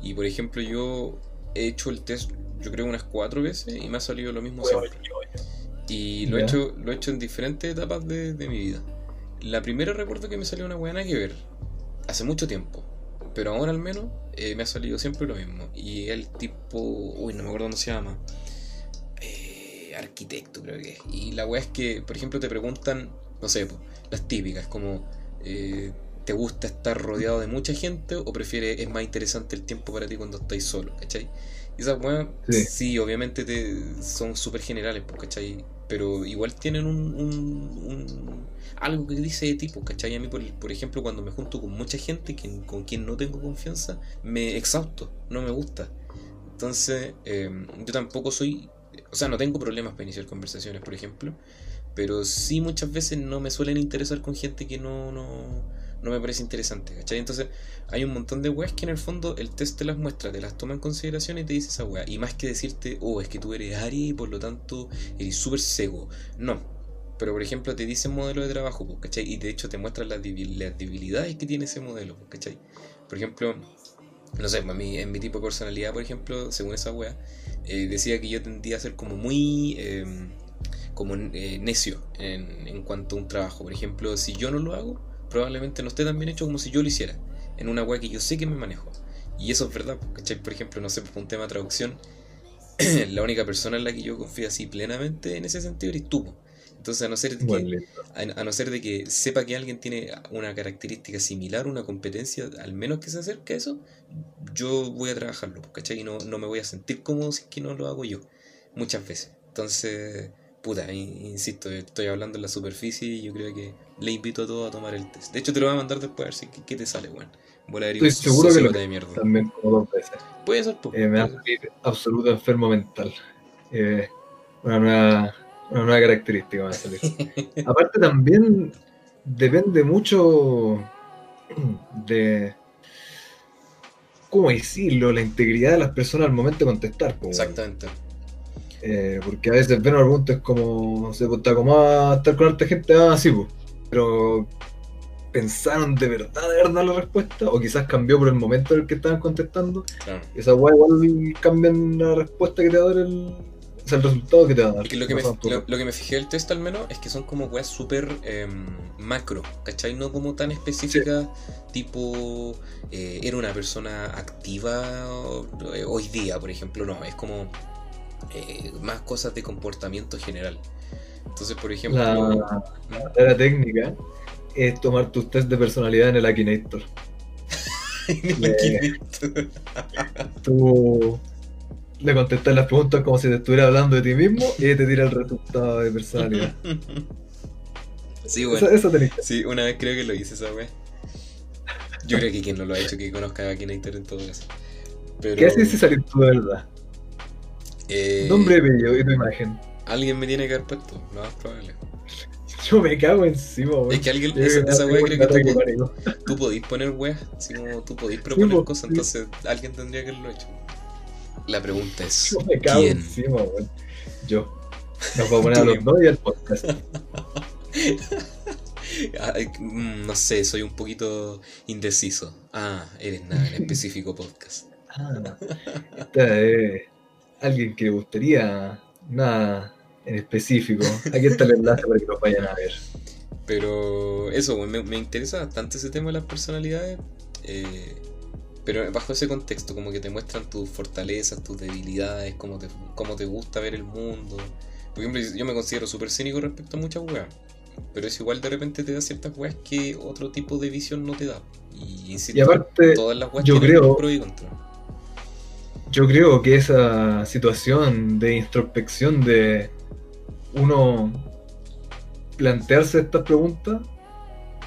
Y por ejemplo, yo he hecho el test, yo creo unas 4 veces y me ha salido lo mismo siempre. Y lo he, hecho, lo he hecho en diferentes etapas de, de mi vida. La primera recuerdo que me salió una buena que ver. Hace mucho tiempo. Pero ahora al menos eh, me ha salido siempre lo mismo. Y el tipo... Uy, no me acuerdo cómo se llama. Eh, arquitecto creo que es. Y la weá es que, por ejemplo, te preguntan, no sé, las típicas, como... eh, ¿Te gusta estar rodeado de mucha gente o prefieres, es más interesante el tiempo para ti cuando estáis solo, ¿cachai? Y esas weas, Sí. sí, obviamente te, son súper generales, pues, ¿cachai? Pero igual tienen un, algo que dice de tipo, ¿cachai? A mí, por, por ejemplo, cuando me junto con mucha gente que, con quien no tengo confianza, me exhausto, no me gusta. Entonces, eh, yo tampoco soy, o sea, no tengo problemas para iniciar conversaciones, por ejemplo, pero sí muchas veces no me suelen interesar con gente que no, no, no me parece interesante, ¿cachai? Entonces, hay un montón de weas que en el fondo el test te las muestra, te las toma en consideración y te dice esa wea. Y más que decirte, oh, es que tú eres Aries y por lo tanto eres súper cego. No. Pero por ejemplo te dice modelo de trabajo, pues, ¿cachai? Y de hecho te muestra las, debil- las debilidades que tiene ese modelo, pues, ¿cachai? Por ejemplo, no sé, a mí, en mi tipo de personalidad, por ejemplo, según esa wea, eh, decía que yo tendía a ser como muy... eh, como eh, necio en, en cuanto a un trabajo. Por ejemplo, si yo no lo hago, probablemente no esté tan bien hecho como si yo lo hiciera. En una wea que yo sé que me manejo. Y eso es verdad, pues, ¿cachai? Por ejemplo, no sé, por un tema de traducción, la única persona en la que yo confío así plenamente en ese sentido eres tú. Entonces, a no ser de que, Bueno, listo. a, a no ser de que sepa que alguien tiene una característica similar, una competencia, al menos que se acerque a eso, yo voy a trabajarlo, pues, ¿cachai? Y no, no me voy a sentir cómodo si es que no lo hago yo, muchas veces. Entonces, puta, in- insisto, estoy hablando en la superficie y yo creo que le invito a todos a tomar el test. De hecho, te lo voy a mandar después a ver si, qué, te sale, weón. Bola de Estoy seguro que lo de mierda. También como dos veces. Puede ser, pues. Eh, me va a salir absoluto enfermo mental. Eh, una, nueva, una nueva característica me va a salir. Aparte también depende mucho de, ¿cómo decirlo? La integridad de las personas al momento de contestar. Exactamente. Eh, porque a veces ven es como, se pues, está como a estar con harta gente, ah, sí, pues. Pero pensaron de verdad, de verdad la respuesta, o quizás cambió por el momento en el que estaban contestando. Claro. Esa weá igual cambian la respuesta que te va a dar el. O sea, el resultado que te va a dar. Es que lo que, me, No son lo, pocas. lo que me fijé del test al menos es que son como weas súper em, macro, ¿cachai? No como tan específicas, tipo, eh, era una persona activa eh, hoy día, por ejemplo, no, es como eh, más cosas de comportamiento general. Entonces, por ejemplo, La, la técnica es tomar tus test de personalidad en el Akinator. Tú le contestas las preguntas como si te estuviera hablando de ti mismo y te tira el resultado de personalidad. sí, bueno. Esa técnica. Sí, una vez creo que lo hice esa wea. Yo creo que quien no lo ha hecho que conozca a Akinator en todo caso. Pero, ¿Qué haces si salir tú de verdad? eh, Nombre, apellido y tu imagen. Alguien me tiene que haber puesto, lo más probable. Yo me cago encima, weón. Es que alguien, esa, wea creo que tú, po- pánico. tú podís poner weas, así como tú podís proponer po, cosas, sí. entonces alguien tendría que haberlo hecho. La pregunta es, Yo me cago ¿quién? encima, weón. Yo. Nos vamos a poner a los dos y al podcast. Mm, no sé, soy un poquito indeciso. Ah, eres nada en específico podcast. Ah, esta es alguien que le gustaría nada en específico. Aquí está el enlace para que lo vayan a ver. Pero eso, me, me interesa bastante ese tema de las personalidades. eh, pero bajo ese contexto, como que te muestran tus fortalezas, tus debilidades, cómo te, cómo te gusta ver el mundo. Por ejemplo, yo me considero súper cínico respecto a muchas weas. Pero es igual de repente te da ciertas weas que otro tipo de visión no te da. Y insisto, Y aparte, todas las weas yo creo- pro y contra. yo creo que esa situación de introspección de uno plantearse estas preguntas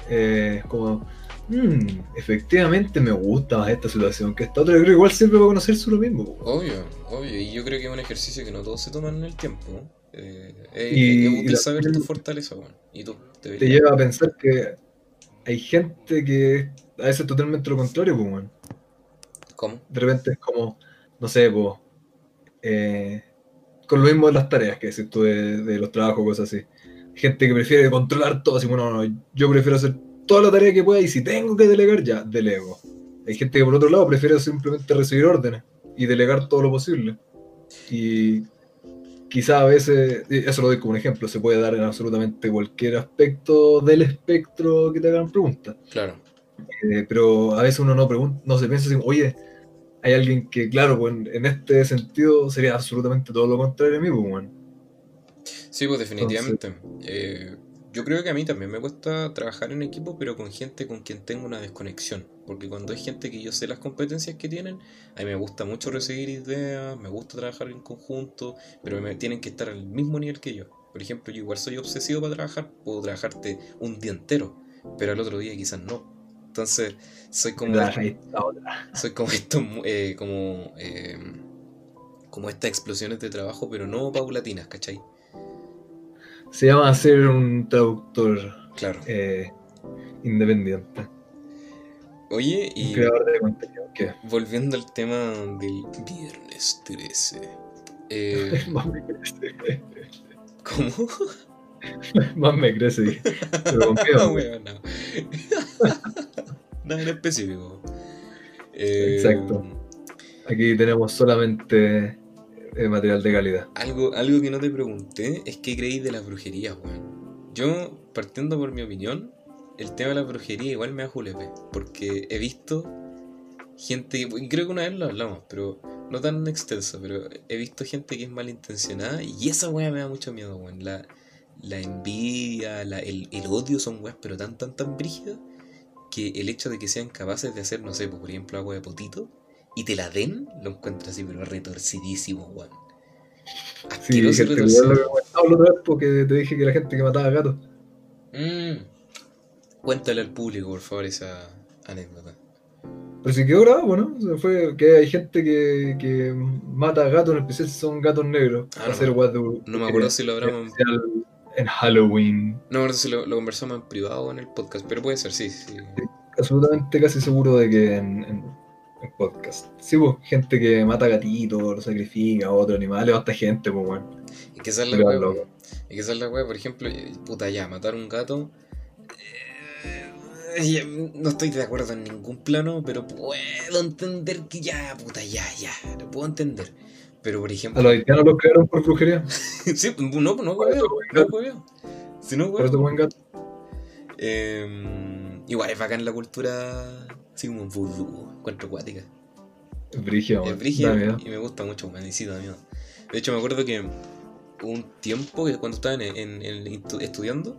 eh, como "Mm, efectivamente me gusta más esta situación que esta otra yo creo que igual sirve para conocerse uno mismo. Obvio, obvio. Y yo creo que es un ejercicio que no todos se toman en el tiempo. Eh, eh, Y- es útil saber tu fortaleza, weón. Y tú, Te deberías- lleva a pensar que hay gente que a veces es totalmente lo contrario, pues. ¿Cómo? De repente es como, no sé, pues, eh, con lo mismo de las tareas que decís tú de, de los trabajos, cosas así. Gente que prefiere controlar todo, así, bueno, no, yo prefiero hacer toda la tarea que pueda y si tengo que delegar, ya, delego. Hay gente que por otro lado prefiere simplemente recibir órdenes y delegar todo lo posible. Y quizá a veces, eso lo doy como un ejemplo, se puede dar en absolutamente cualquier aspecto del espectro que te hagan preguntas. Claro. Eh, pero a veces uno no, pregunta, no se piensa así, oye, hay alguien que, claro, pues, en- este sentido sería absolutamente todo lo contrario a mí, pues. Sí, pues definitivamente. Eh, yo creo que a mí también me cuesta trabajar en equipo, pero con gente con quien tengo una desconexión. Porque cuando hay gente que yo sé las competencias que tienen, a mí me gusta mucho recibir ideas, me gusta trabajar en conjunto, pero me tienen que estar al mismo nivel que yo. Por ejemplo, yo igual soy obsesivo para trabajar, puedo trabajarte un día entero, pero al otro día quizás no. Entonces, soy como... La-. Soy como estos, eh, como, eh, como estas explosiones de trabajo, pero no paulatinas, ¿cachai? Se llama ser un traductor Claro. eh, independiente, Oye, un y creador de contenido. ¿Qué? volviendo al tema del viernes 13. eh, Más me crece. ¿Cómo? Más me crece. Pero No, no. En específico. Eh, Exacto. Aquí tenemos solamente eh, material de calidad. Algo, algo que no te pregunté es qué creéis de las brujerías, weón. Yo, partiendo por mi opinión, el tema de la brujería igual me da julepe. Porque he visto gente, y creo que una vez lo hablamos, pero no tan extenso, pero he visto gente que es malintencionada y esa weá me da mucho miedo, weón. La, la envidia, la- el, el odio son weas, pero tan, tan, tan brígidas que el hecho de que sean capaces de hacer, no sé, por ejemplo, agua de potito y te la den, lo encuentro así, pero retorcidísimo, weón. Sí, Asqueroso gente, retorcido. lo que comentaba la otra vez porque te dije que la gente que mataba gatos. Mm. Cuéntale al público, por favor, esa anécdota. Pero si quedó grabado, ¿no? O sea, fue que hay gente que, que mata gatos, en especial si son gatos negros. Ah, para no hacer me- guas de No me acuerdo si lo hablamos. especial en Halloween. No si lo, lo conversamos en privado o en el podcast, pero puede ser, sí, sí. Absolutamente casi seguro de que en, en, en podcast. Sí, pues, gente que mata gatitos, los sacrifica a otros animales, o hasta gente, pues, bueno. Y que es la loco. Y que es la wea, por ejemplo, eh, puta ya, matar un gato. eh, no estoy de acuerdo en ningún plano, pero puedo entender que ya, puta, ya, ya, lo puedo entender. Pero por A ejemplo, los haitianos los crearon por brujería, sí, no, no, hueveo, no, hueveo. Si no, hueveo. buen gato. Eh, igual es bacán la cultura, así como vudú, encuentro acuática. Es brígido, Es man. brígido Da miedo. y me gusta mucho, me da miedo. De hecho, me acuerdo que un tiempo que cuando estaba en, en- en- estu- estudiando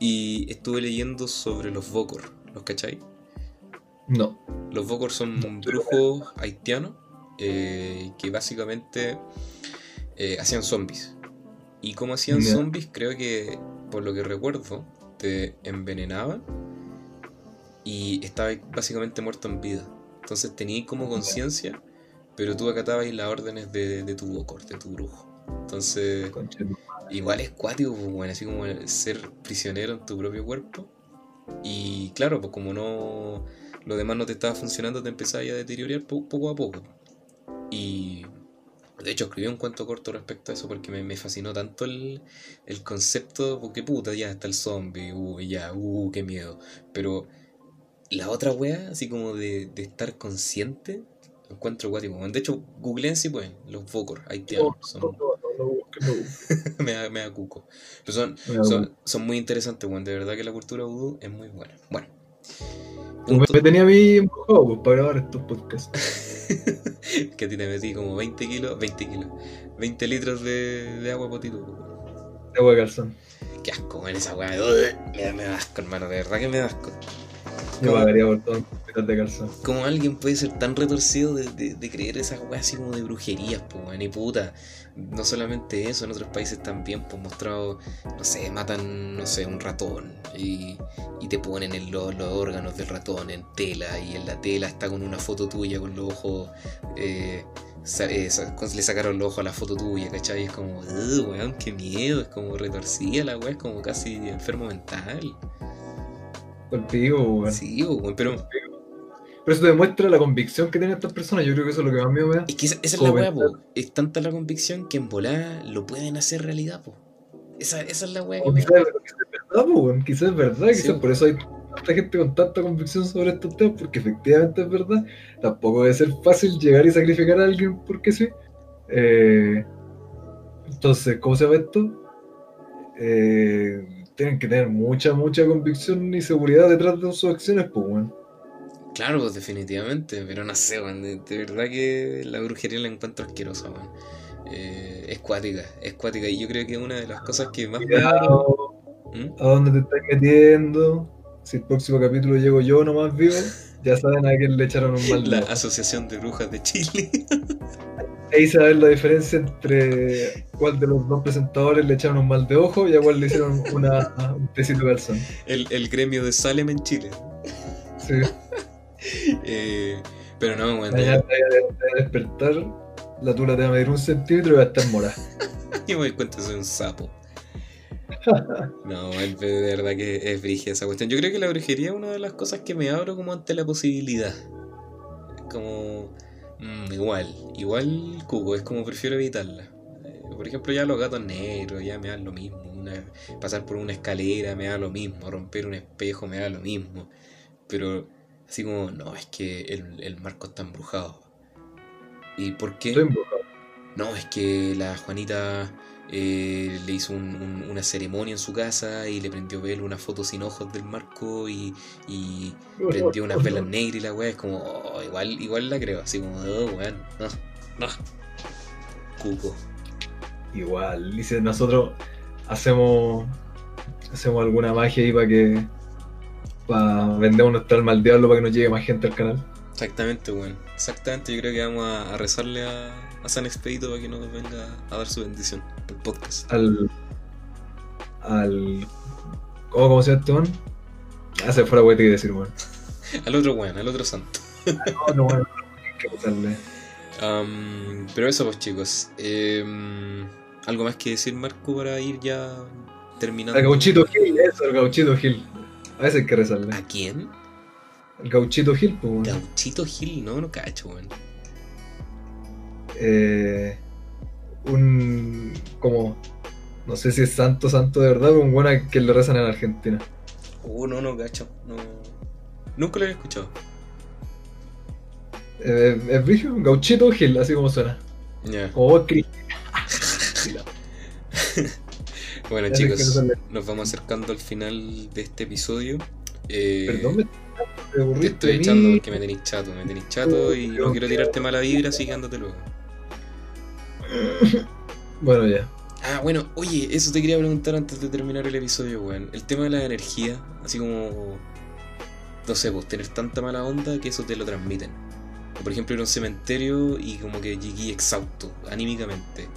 y estuve leyendo sobre los Vokor, ¿los cachai? No. Los Vokor son brujos haitianos eh, que básicamente eh, hacían zombies. Y como hacían zombies, creo que, por lo que recuerdo, te envenenaban y estabas básicamente muerto en vida. Entonces tenías como conciencia, pero tú acatabas las órdenes de, de tu Vokor, de tu brujo. Entonces, Igual es cuático, pues, bueno, así como ser prisionero en tu propio cuerpo. Y claro, pues como no lo demás no te estaba funcionando, te empezaba a deteriorar po- poco a poco. Y de hecho escribí un cuento corto respecto a eso porque me, me fascinó tanto el, el concepto, porque puta, ya está el zombie, uh, ya, uh, qué miedo. Pero la otra wea, así como de, de estar consciente, encuentro cuático. De hecho, googleen si pueden, los Vocor haitianos. No, Son, no, me, da, me da cuco. Pero son, son, son muy interesantes, weón. De verdad que la cultura vudú es muy buena. Bueno. Me, Punto- me tenía a mí pues, para grabar estos podcasts. que a ti te metí como 20 kilos, 20 kilos, 20 litros de, de agua potito. De agua de calzón. Qué asco, weón, esa weá. Me me da asco, hermano, de verdad que me da asco. Yo ¿Cómo? pagaría por todo un hospital de calzón. ¿Cómo alguien puede ser tan retorcido de, de- de creer esas weas así como de brujerías, pues, weón? Y puta, no solamente eso, en otros países también, pues, mostrado, no sé, matan, no sé, un ratón y, y te ponen en lo- los órganos del ratón en tela y en la tela está con una foto tuya con los ojos, eh, eh, le sacaron los ojos a la foto tuya, ¿cachai? Es como, "Ugh, weón, qué miedo, es como retorcida la wea, es como casi enfermo mental. Contigo, weón. Sí, weón, pero... Pero eso demuestra la convicción que tienen estas personas. Yo creo que eso es lo que más miedo me da. Es que esa, esa es la weá, po. Es tanta la convicción que en volada lo pueden hacer realidad, po. Esa, esa es la weá que me. quizás, es verdad, po, weón. Quizás es verdad. Sí, Quizás po. por eso hay tanta gente con tanta convicción sobre estos temas. Porque efectivamente es verdad. Tampoco debe ser fácil llegar y sacrificar a alguien porque sí. Eh, entonces, ¿cómo se llama esto? Eh, tienen que tener mucha, mucha convicción y seguridad detrás de sus acciones, pues, weón. Claro, pues, definitivamente. Pero no sé, weón. De, de verdad que la brujería la encuentro asquerosa, weón. Eh, es cuática, es cuática. Y yo creo que una de las cosas que más me. Cuidado ¿Mm? a dónde te estás metiendo. Si el próximo capítulo llego yo nomás vivo, ya saben a quién le echaron un mal La. Asociación de Brujas de Chile. Ahí se va a ver la diferencia entre cuál de los dos presentadores le echaron un mal de ojo y a cuál le hicieron una, un tecito de calzón. el, el gremio de Salem en Chile. Sí. Eh, pero no, de- Mañana te vaya a- despertar, la tula te va a medir un centímetro y va a estar morada. Yo me doy cuenta soy un sapo. No, el- de verdad que es brígida esa cuestión. Yo creo que la brujería es una de las cosas que me abro como ante la posibilidad. Como. Mm, igual, igual cubo, es como prefiero evitarla. Eh, Por ejemplo, ya los gatos negros, ya me dan lo mismo. Una- pasar por una escalera me da lo mismo. Romper un espejo me da lo mismo. Pero así como, no, es que el, el marco está embrujado. ¿Y por qué? Estoy embrujado. No, es que la Juanita eh, le hizo un- un- una ceremonia en su casa y le prendió velo una foto sin ojos del marco y, y prendió unas velas negras y la weá es como, oh, igual, igual la creo, así como, oh, weón, no, no. Cuco. Igual, dice, nosotros hacemos hacemos alguna magia ahí para que para vendemos nuestro alma al diablo para que nos llegue más gente al canal. Exactamente, weón. Exactamente, yo creo que vamos a, a rezarle a, a San Expedito para que nos venga a dar su bendición por podcast. Al al ¿cómo, cómo se llama este man? Ah, se fuera güey, te iba a decir, weón. Al otro weón, al otro santo. No, no, bueno, hay que pasarle. Pero eso pues chicos. Em, ¿Algo más que decir Marco para ir ya terminando? El gauchito Gil, eso, el gauchito Gil. A veces hay que rezarle. ¿A quién? El gauchito Gil, pues, weón. Gauchito Gil, no, no cacho, weón. Eh, un como no sé si es santo santo de verdad pero un buena que le rezan en Argentina Uh, no, no cacho. No. Nunca lo había escuchado. eh, es brillo gauchito Gil así como suena Ya. como Bueno Ya chicos, nos vamos acercando al final de este episodio. Eh, perdón me te estoy echando porque me tenéis chato, me tenéis chato y no quiero tirarte mala vibra, así que ándate luego. Bueno ya Ah, bueno, oye, eso te quería preguntar antes de terminar el episodio, weón. El tema de la energía, así como. No sé, pues tener tanta mala onda que eso te lo transmiten. O por ejemplo ir a un cementerio y como que llegué exhausto, anímicamente.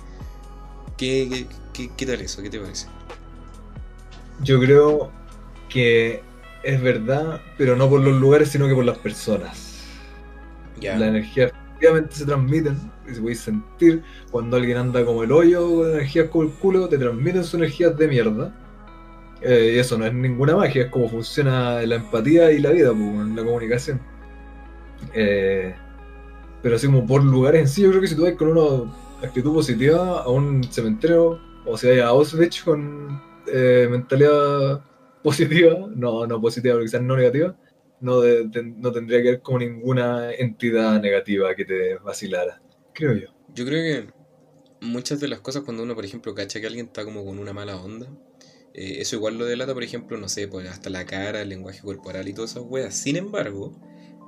¿Qué, qué, qué, qué tal eso? ¿Qué te parece? yo creo que es verdad pero no por los lugares sino que por las personas Ya. la energía efectivamente se transmiten y se puede sentir cuando alguien anda como el hoyo con energías como el culo te transmiten sus energías de mierda. Eh, y eso no es ninguna magia es como funciona la empatía y la vida pues, la comunicación. Eh, pero así como por lugares en sí yo creo que si tú vas con una actitud positiva a un cementerio o si vas a Auschwitz con eh, mentalidad positiva no, no positiva pero quizás no negativa no, de- no tendría que haber como ninguna entidad negativa que te vacilara, creo yo. Yo creo que muchas de las cosas cuando uno, por ejemplo, cacha que alguien está como con una mala onda, eh, eso igual lo delata, por ejemplo, no sé, pues hasta la cara, el lenguaje corporal y todas esas weas. Sin embargo,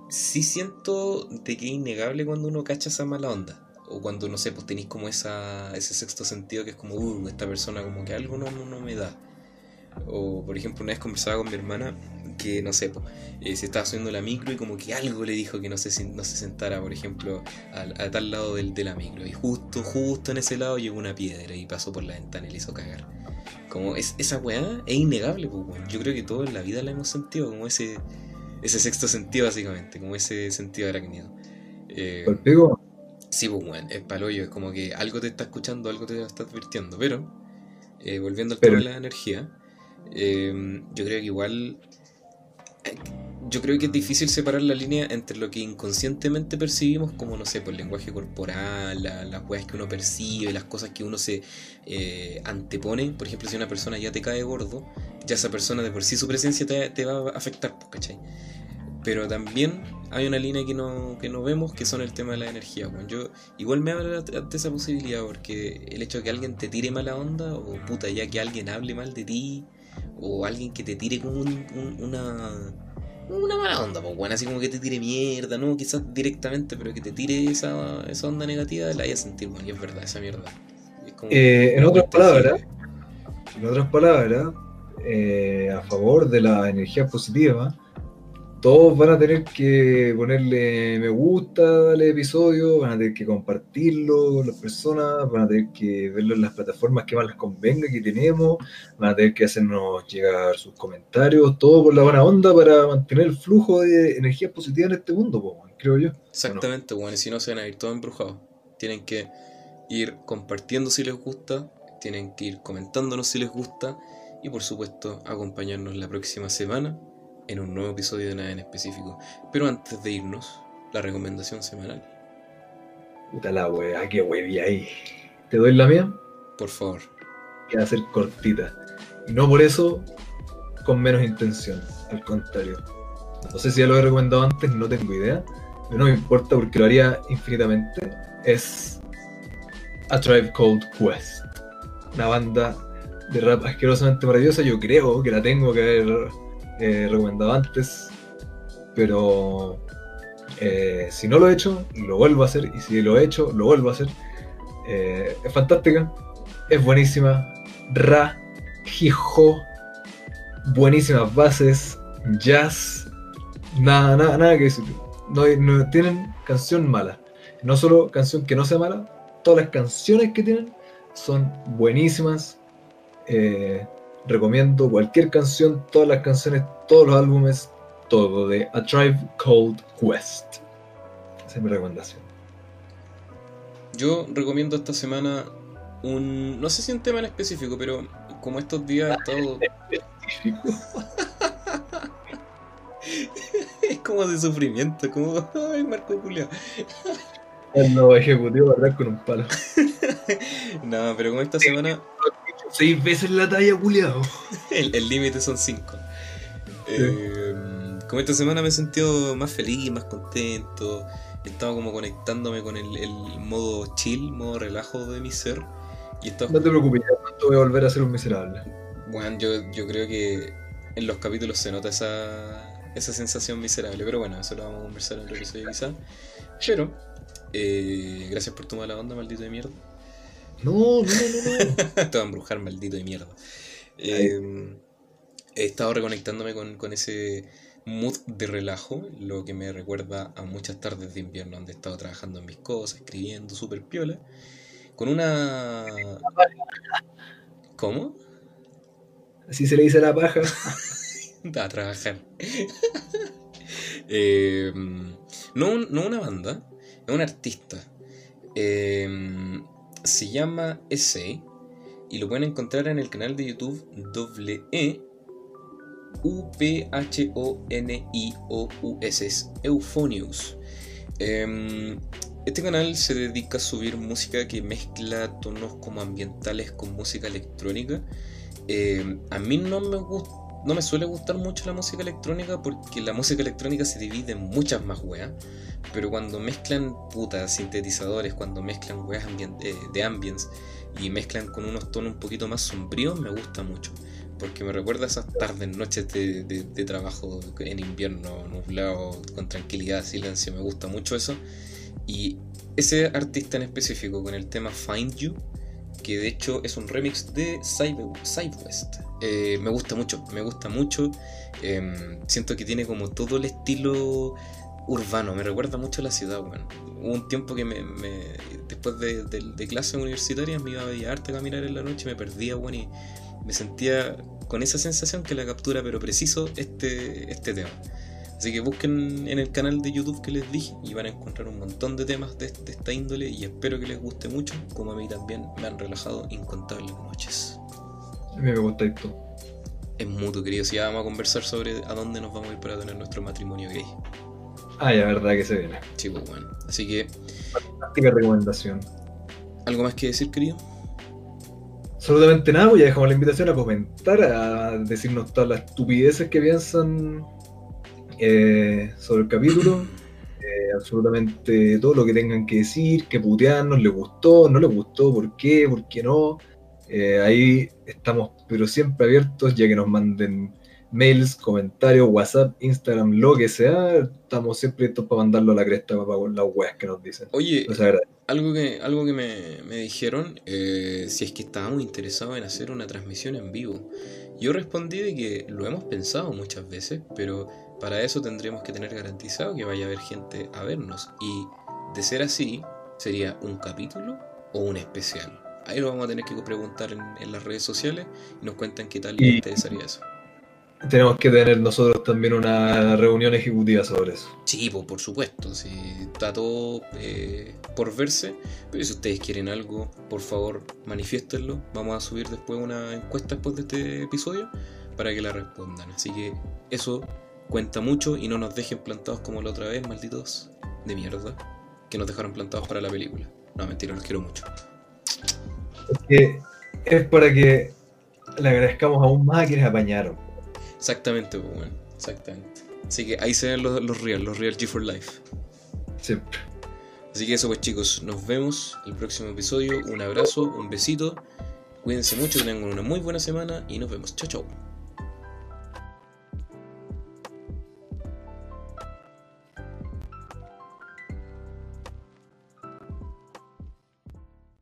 sí siento de que es innegable cuando uno cacha esa mala onda. O cuando, no sé, pues tenéis como esa, ese sexto sentido que es como, uh, esta persona como que algo no, no me da. O, por ejemplo, una vez conversaba con mi hermana que, no sé, eh, se estaba subiendo la micro y como que algo le dijo que no se, no se sentara, por ejemplo, a, tal lado del, de la micro. Y justo, justo en ese lado llegó una piedra y pasó por la ventana y le hizo cagar. Como es, esa weá es innegable, pues, bueno. Yo creo que todos en la vida la hemos sentido, como ese, ese sexto sentido, básicamente, como ese sentido arácnido. Eh? Sí, pues, bueno, es paloyo, es como que algo te está escuchando, algo te está advirtiendo. Pero, eh, volviendo al tema de la energía, eh, yo creo que igual yo creo que es difícil separar la línea entre lo que inconscientemente percibimos, como no sé, por el lenguaje corporal, las weas que uno percibe, las cosas que uno se eh, antepone. Por ejemplo, si una persona ya te cae gordo, ya esa persona de por sí su presencia te, va a afectar, pues, ¿cachai? Pero también hay una línea que no, que no vemos, que son el tema de la energía. Yo igual me hablo de esa posibilidad, porque el hecho de que alguien te tire mala onda, o puta, ya que alguien hable mal de ti, o alguien que te tire como una una mala onda, pues bueno, así como que te tire mierda, no quizás directamente, pero que te tire esa, esa onda negativa, la vaya a sentir, bueno, y es verdad, esa mierda. Eh, en otras palabras, en otras palabras, eh, a favor de la energía positiva, todos van a tener que ponerle me gusta al episodio, van a tener que compartirlo con las personas, van a tener que verlo en las plataformas que más les convenga que tenemos, van a tener que hacernos llegar sus comentarios, todo por la buena onda para mantener el flujo de energía positiva en este mundo, creo yo. Exactamente, bueno, y si no se van a ir todos embrujados. Tienen que ir compartiendo si les gusta, tienen que ir comentándonos si les gusta y por supuesto acompañarnos la próxima semana en un nuevo episodio de nada en específico. Pero antes de irnos, la recomendación semanal. Puta la wea, qué wea ahí. ¿Te doy la mía? Por favor. Voy a ser cortita. Y no por eso con menos intención, al contrario. No sé si ya lo he recomendado antes, no tengo idea, pero no me importa porque lo haría infinitamente. Es A Tribe Called Quest. Una banda de rap asquerosamente maravillosa. Yo creo que la tengo que haber eh, recomendado antes, pero eh, si no lo he hecho, lo vuelvo a hacer, y si lo he hecho, lo vuelvo a hacer. Eh, es fantástica, es buenísima, ra, hijo, buenísimas bases, jazz, nada, nada, nada que decir. No, no, tienen canción mala. No solo canción que no sea mala, todas las canciones que tienen son buenísimas. Recomiendo cualquier canción, todas las canciones, todos los álbumes, todo de A Tribe Called Quest. Esa es mi recomendación. Yo recomiendo esta semana un. No sé si un tema en específico, pero como estos días he estado. es como de sufrimiento, como. Ay, Marco Julián. No, ejecutivo, ¿verdad? Con un palo. no, pero como esta semana seis veces la talla, culiado. el límite son cinco. Eh, como esta semana me he sentido más feliz, más contento. Estaba como conectándome con el, modo chill, modo relajo de mi ser. Y No te preocupes, ya voy a volver a ser un miserable. Bueno, yo, yo creo que en los capítulos se nota esa, esa sensación miserable. Pero bueno, eso lo vamos a conversar en el episodio quizá. Pero, eh, gracias por tu mala onda, maldito de mierda. No, no, no, no. Te va a embrujar, maldito de mierda. Em, he estado reconectándome con, ese mood de relajo, lo que me recuerda a muchas tardes de invierno donde he estado trabajando en mis cosas, escribiendo súper piola, con una... ¿Cómo? Así se le dice a la paja. a trabajar. Em, no, no una banda, es un artista. Eh, se llama Essay y lo pueden encontrar en el canal de YouTube E U P H O N I O U S Euphonius. Em, este canal se dedica a subir música que mezcla tonos como ambientales con música electrónica. Em, a mí no me gusta no me suele gustar mucho la música electrónica porque la música electrónica se divide en muchas más weas. Pero cuando mezclan putas sintetizadores, cuando mezclan weas eh, de ambience y mezclan con unos tonos un poquito más sombríos, me gusta mucho. Porque me recuerda esas tardes, noches de, de trabajo en invierno, nublado, con tranquilidad, silencio. Me gusta mucho eso. Y ese artista en específico, con el tema Find You, que de hecho es un remix de Sidewest. Eh, me gusta mucho, me gusta mucho. Em, siento que tiene como todo el estilo urbano, me recuerda mucho a la ciudad, bueno. Hubo un tiempo que me, después de, de, clases universitarias me iba a arte a caminar en la noche, me perdía, bueno, y me sentía con esa sensación que la captura, pero preciso, este, este tema. Así que busquen en el canal de YouTube que les dije y van a encontrar un montón de temas de, esta índole y espero que les guste mucho, como a mí también me han relajado incontables noches. A mí me gusta esto. Es mutuo, querido. Si ya vamos a conversar sobre a dónde nos vamos a ir para tener nuestro matrimonio gay. Ah, ya, verdad que se viene. Sí, pues bueno. Así que. Fantástica recomendación. ¿Algo más que decir, querido? Absolutamente nada, pues ya dejamos la invitación a comentar, a decirnos todas las estupideces que piensan eh, sobre el capítulo. Eh, absolutamente todo lo que tengan que decir, que putearnos, les gustó, no les gustó, por qué, por qué no. Eh, ahí estamos, pero siempre abiertos, ya que nos manden mails, comentarios, WhatsApp, Instagram, lo que sea, estamos siempre listos para mandarlo a la cresta para las webs que nos dicen. Oye, algo que, algo que me, dijeron, eh, si es que estábamos interesados en hacer una transmisión en vivo. Yo respondí de que lo hemos pensado muchas veces, pero para eso tendríamos que tener garantizado que vaya a haber gente a vernos. Y de ser así, sería un capítulo o un especial. Ahí lo vamos a tener que preguntar en, las redes sociales y nos cuentan qué tal les interesaría eso tenemos que tener nosotros también una reunión ejecutiva sobre eso. Sí, pues, por supuesto, si está todo eh, por verse, pero si ustedes quieren algo, por favor, manifiéstenlo. Vamos a subir después una encuesta después de este episodio para que la respondan. Así que eso cuenta mucho y no nos dejen plantados como la otra vez, malditos de mierda, que nos dejaron plantados para la película. No, mentira, los quiero mucho. Es que es para que le agradezcamos aún más a quienes apañaron. Exactamente, pues, bueno, exactamente. Así que ahí se ven los, los real, los real G for Life. Siempre. Así que eso pues chicos, nos vemos el próximo episodio. Un abrazo, un besito. Cuídense mucho, que tengan una muy buena semana y nos vemos. Chao, chao.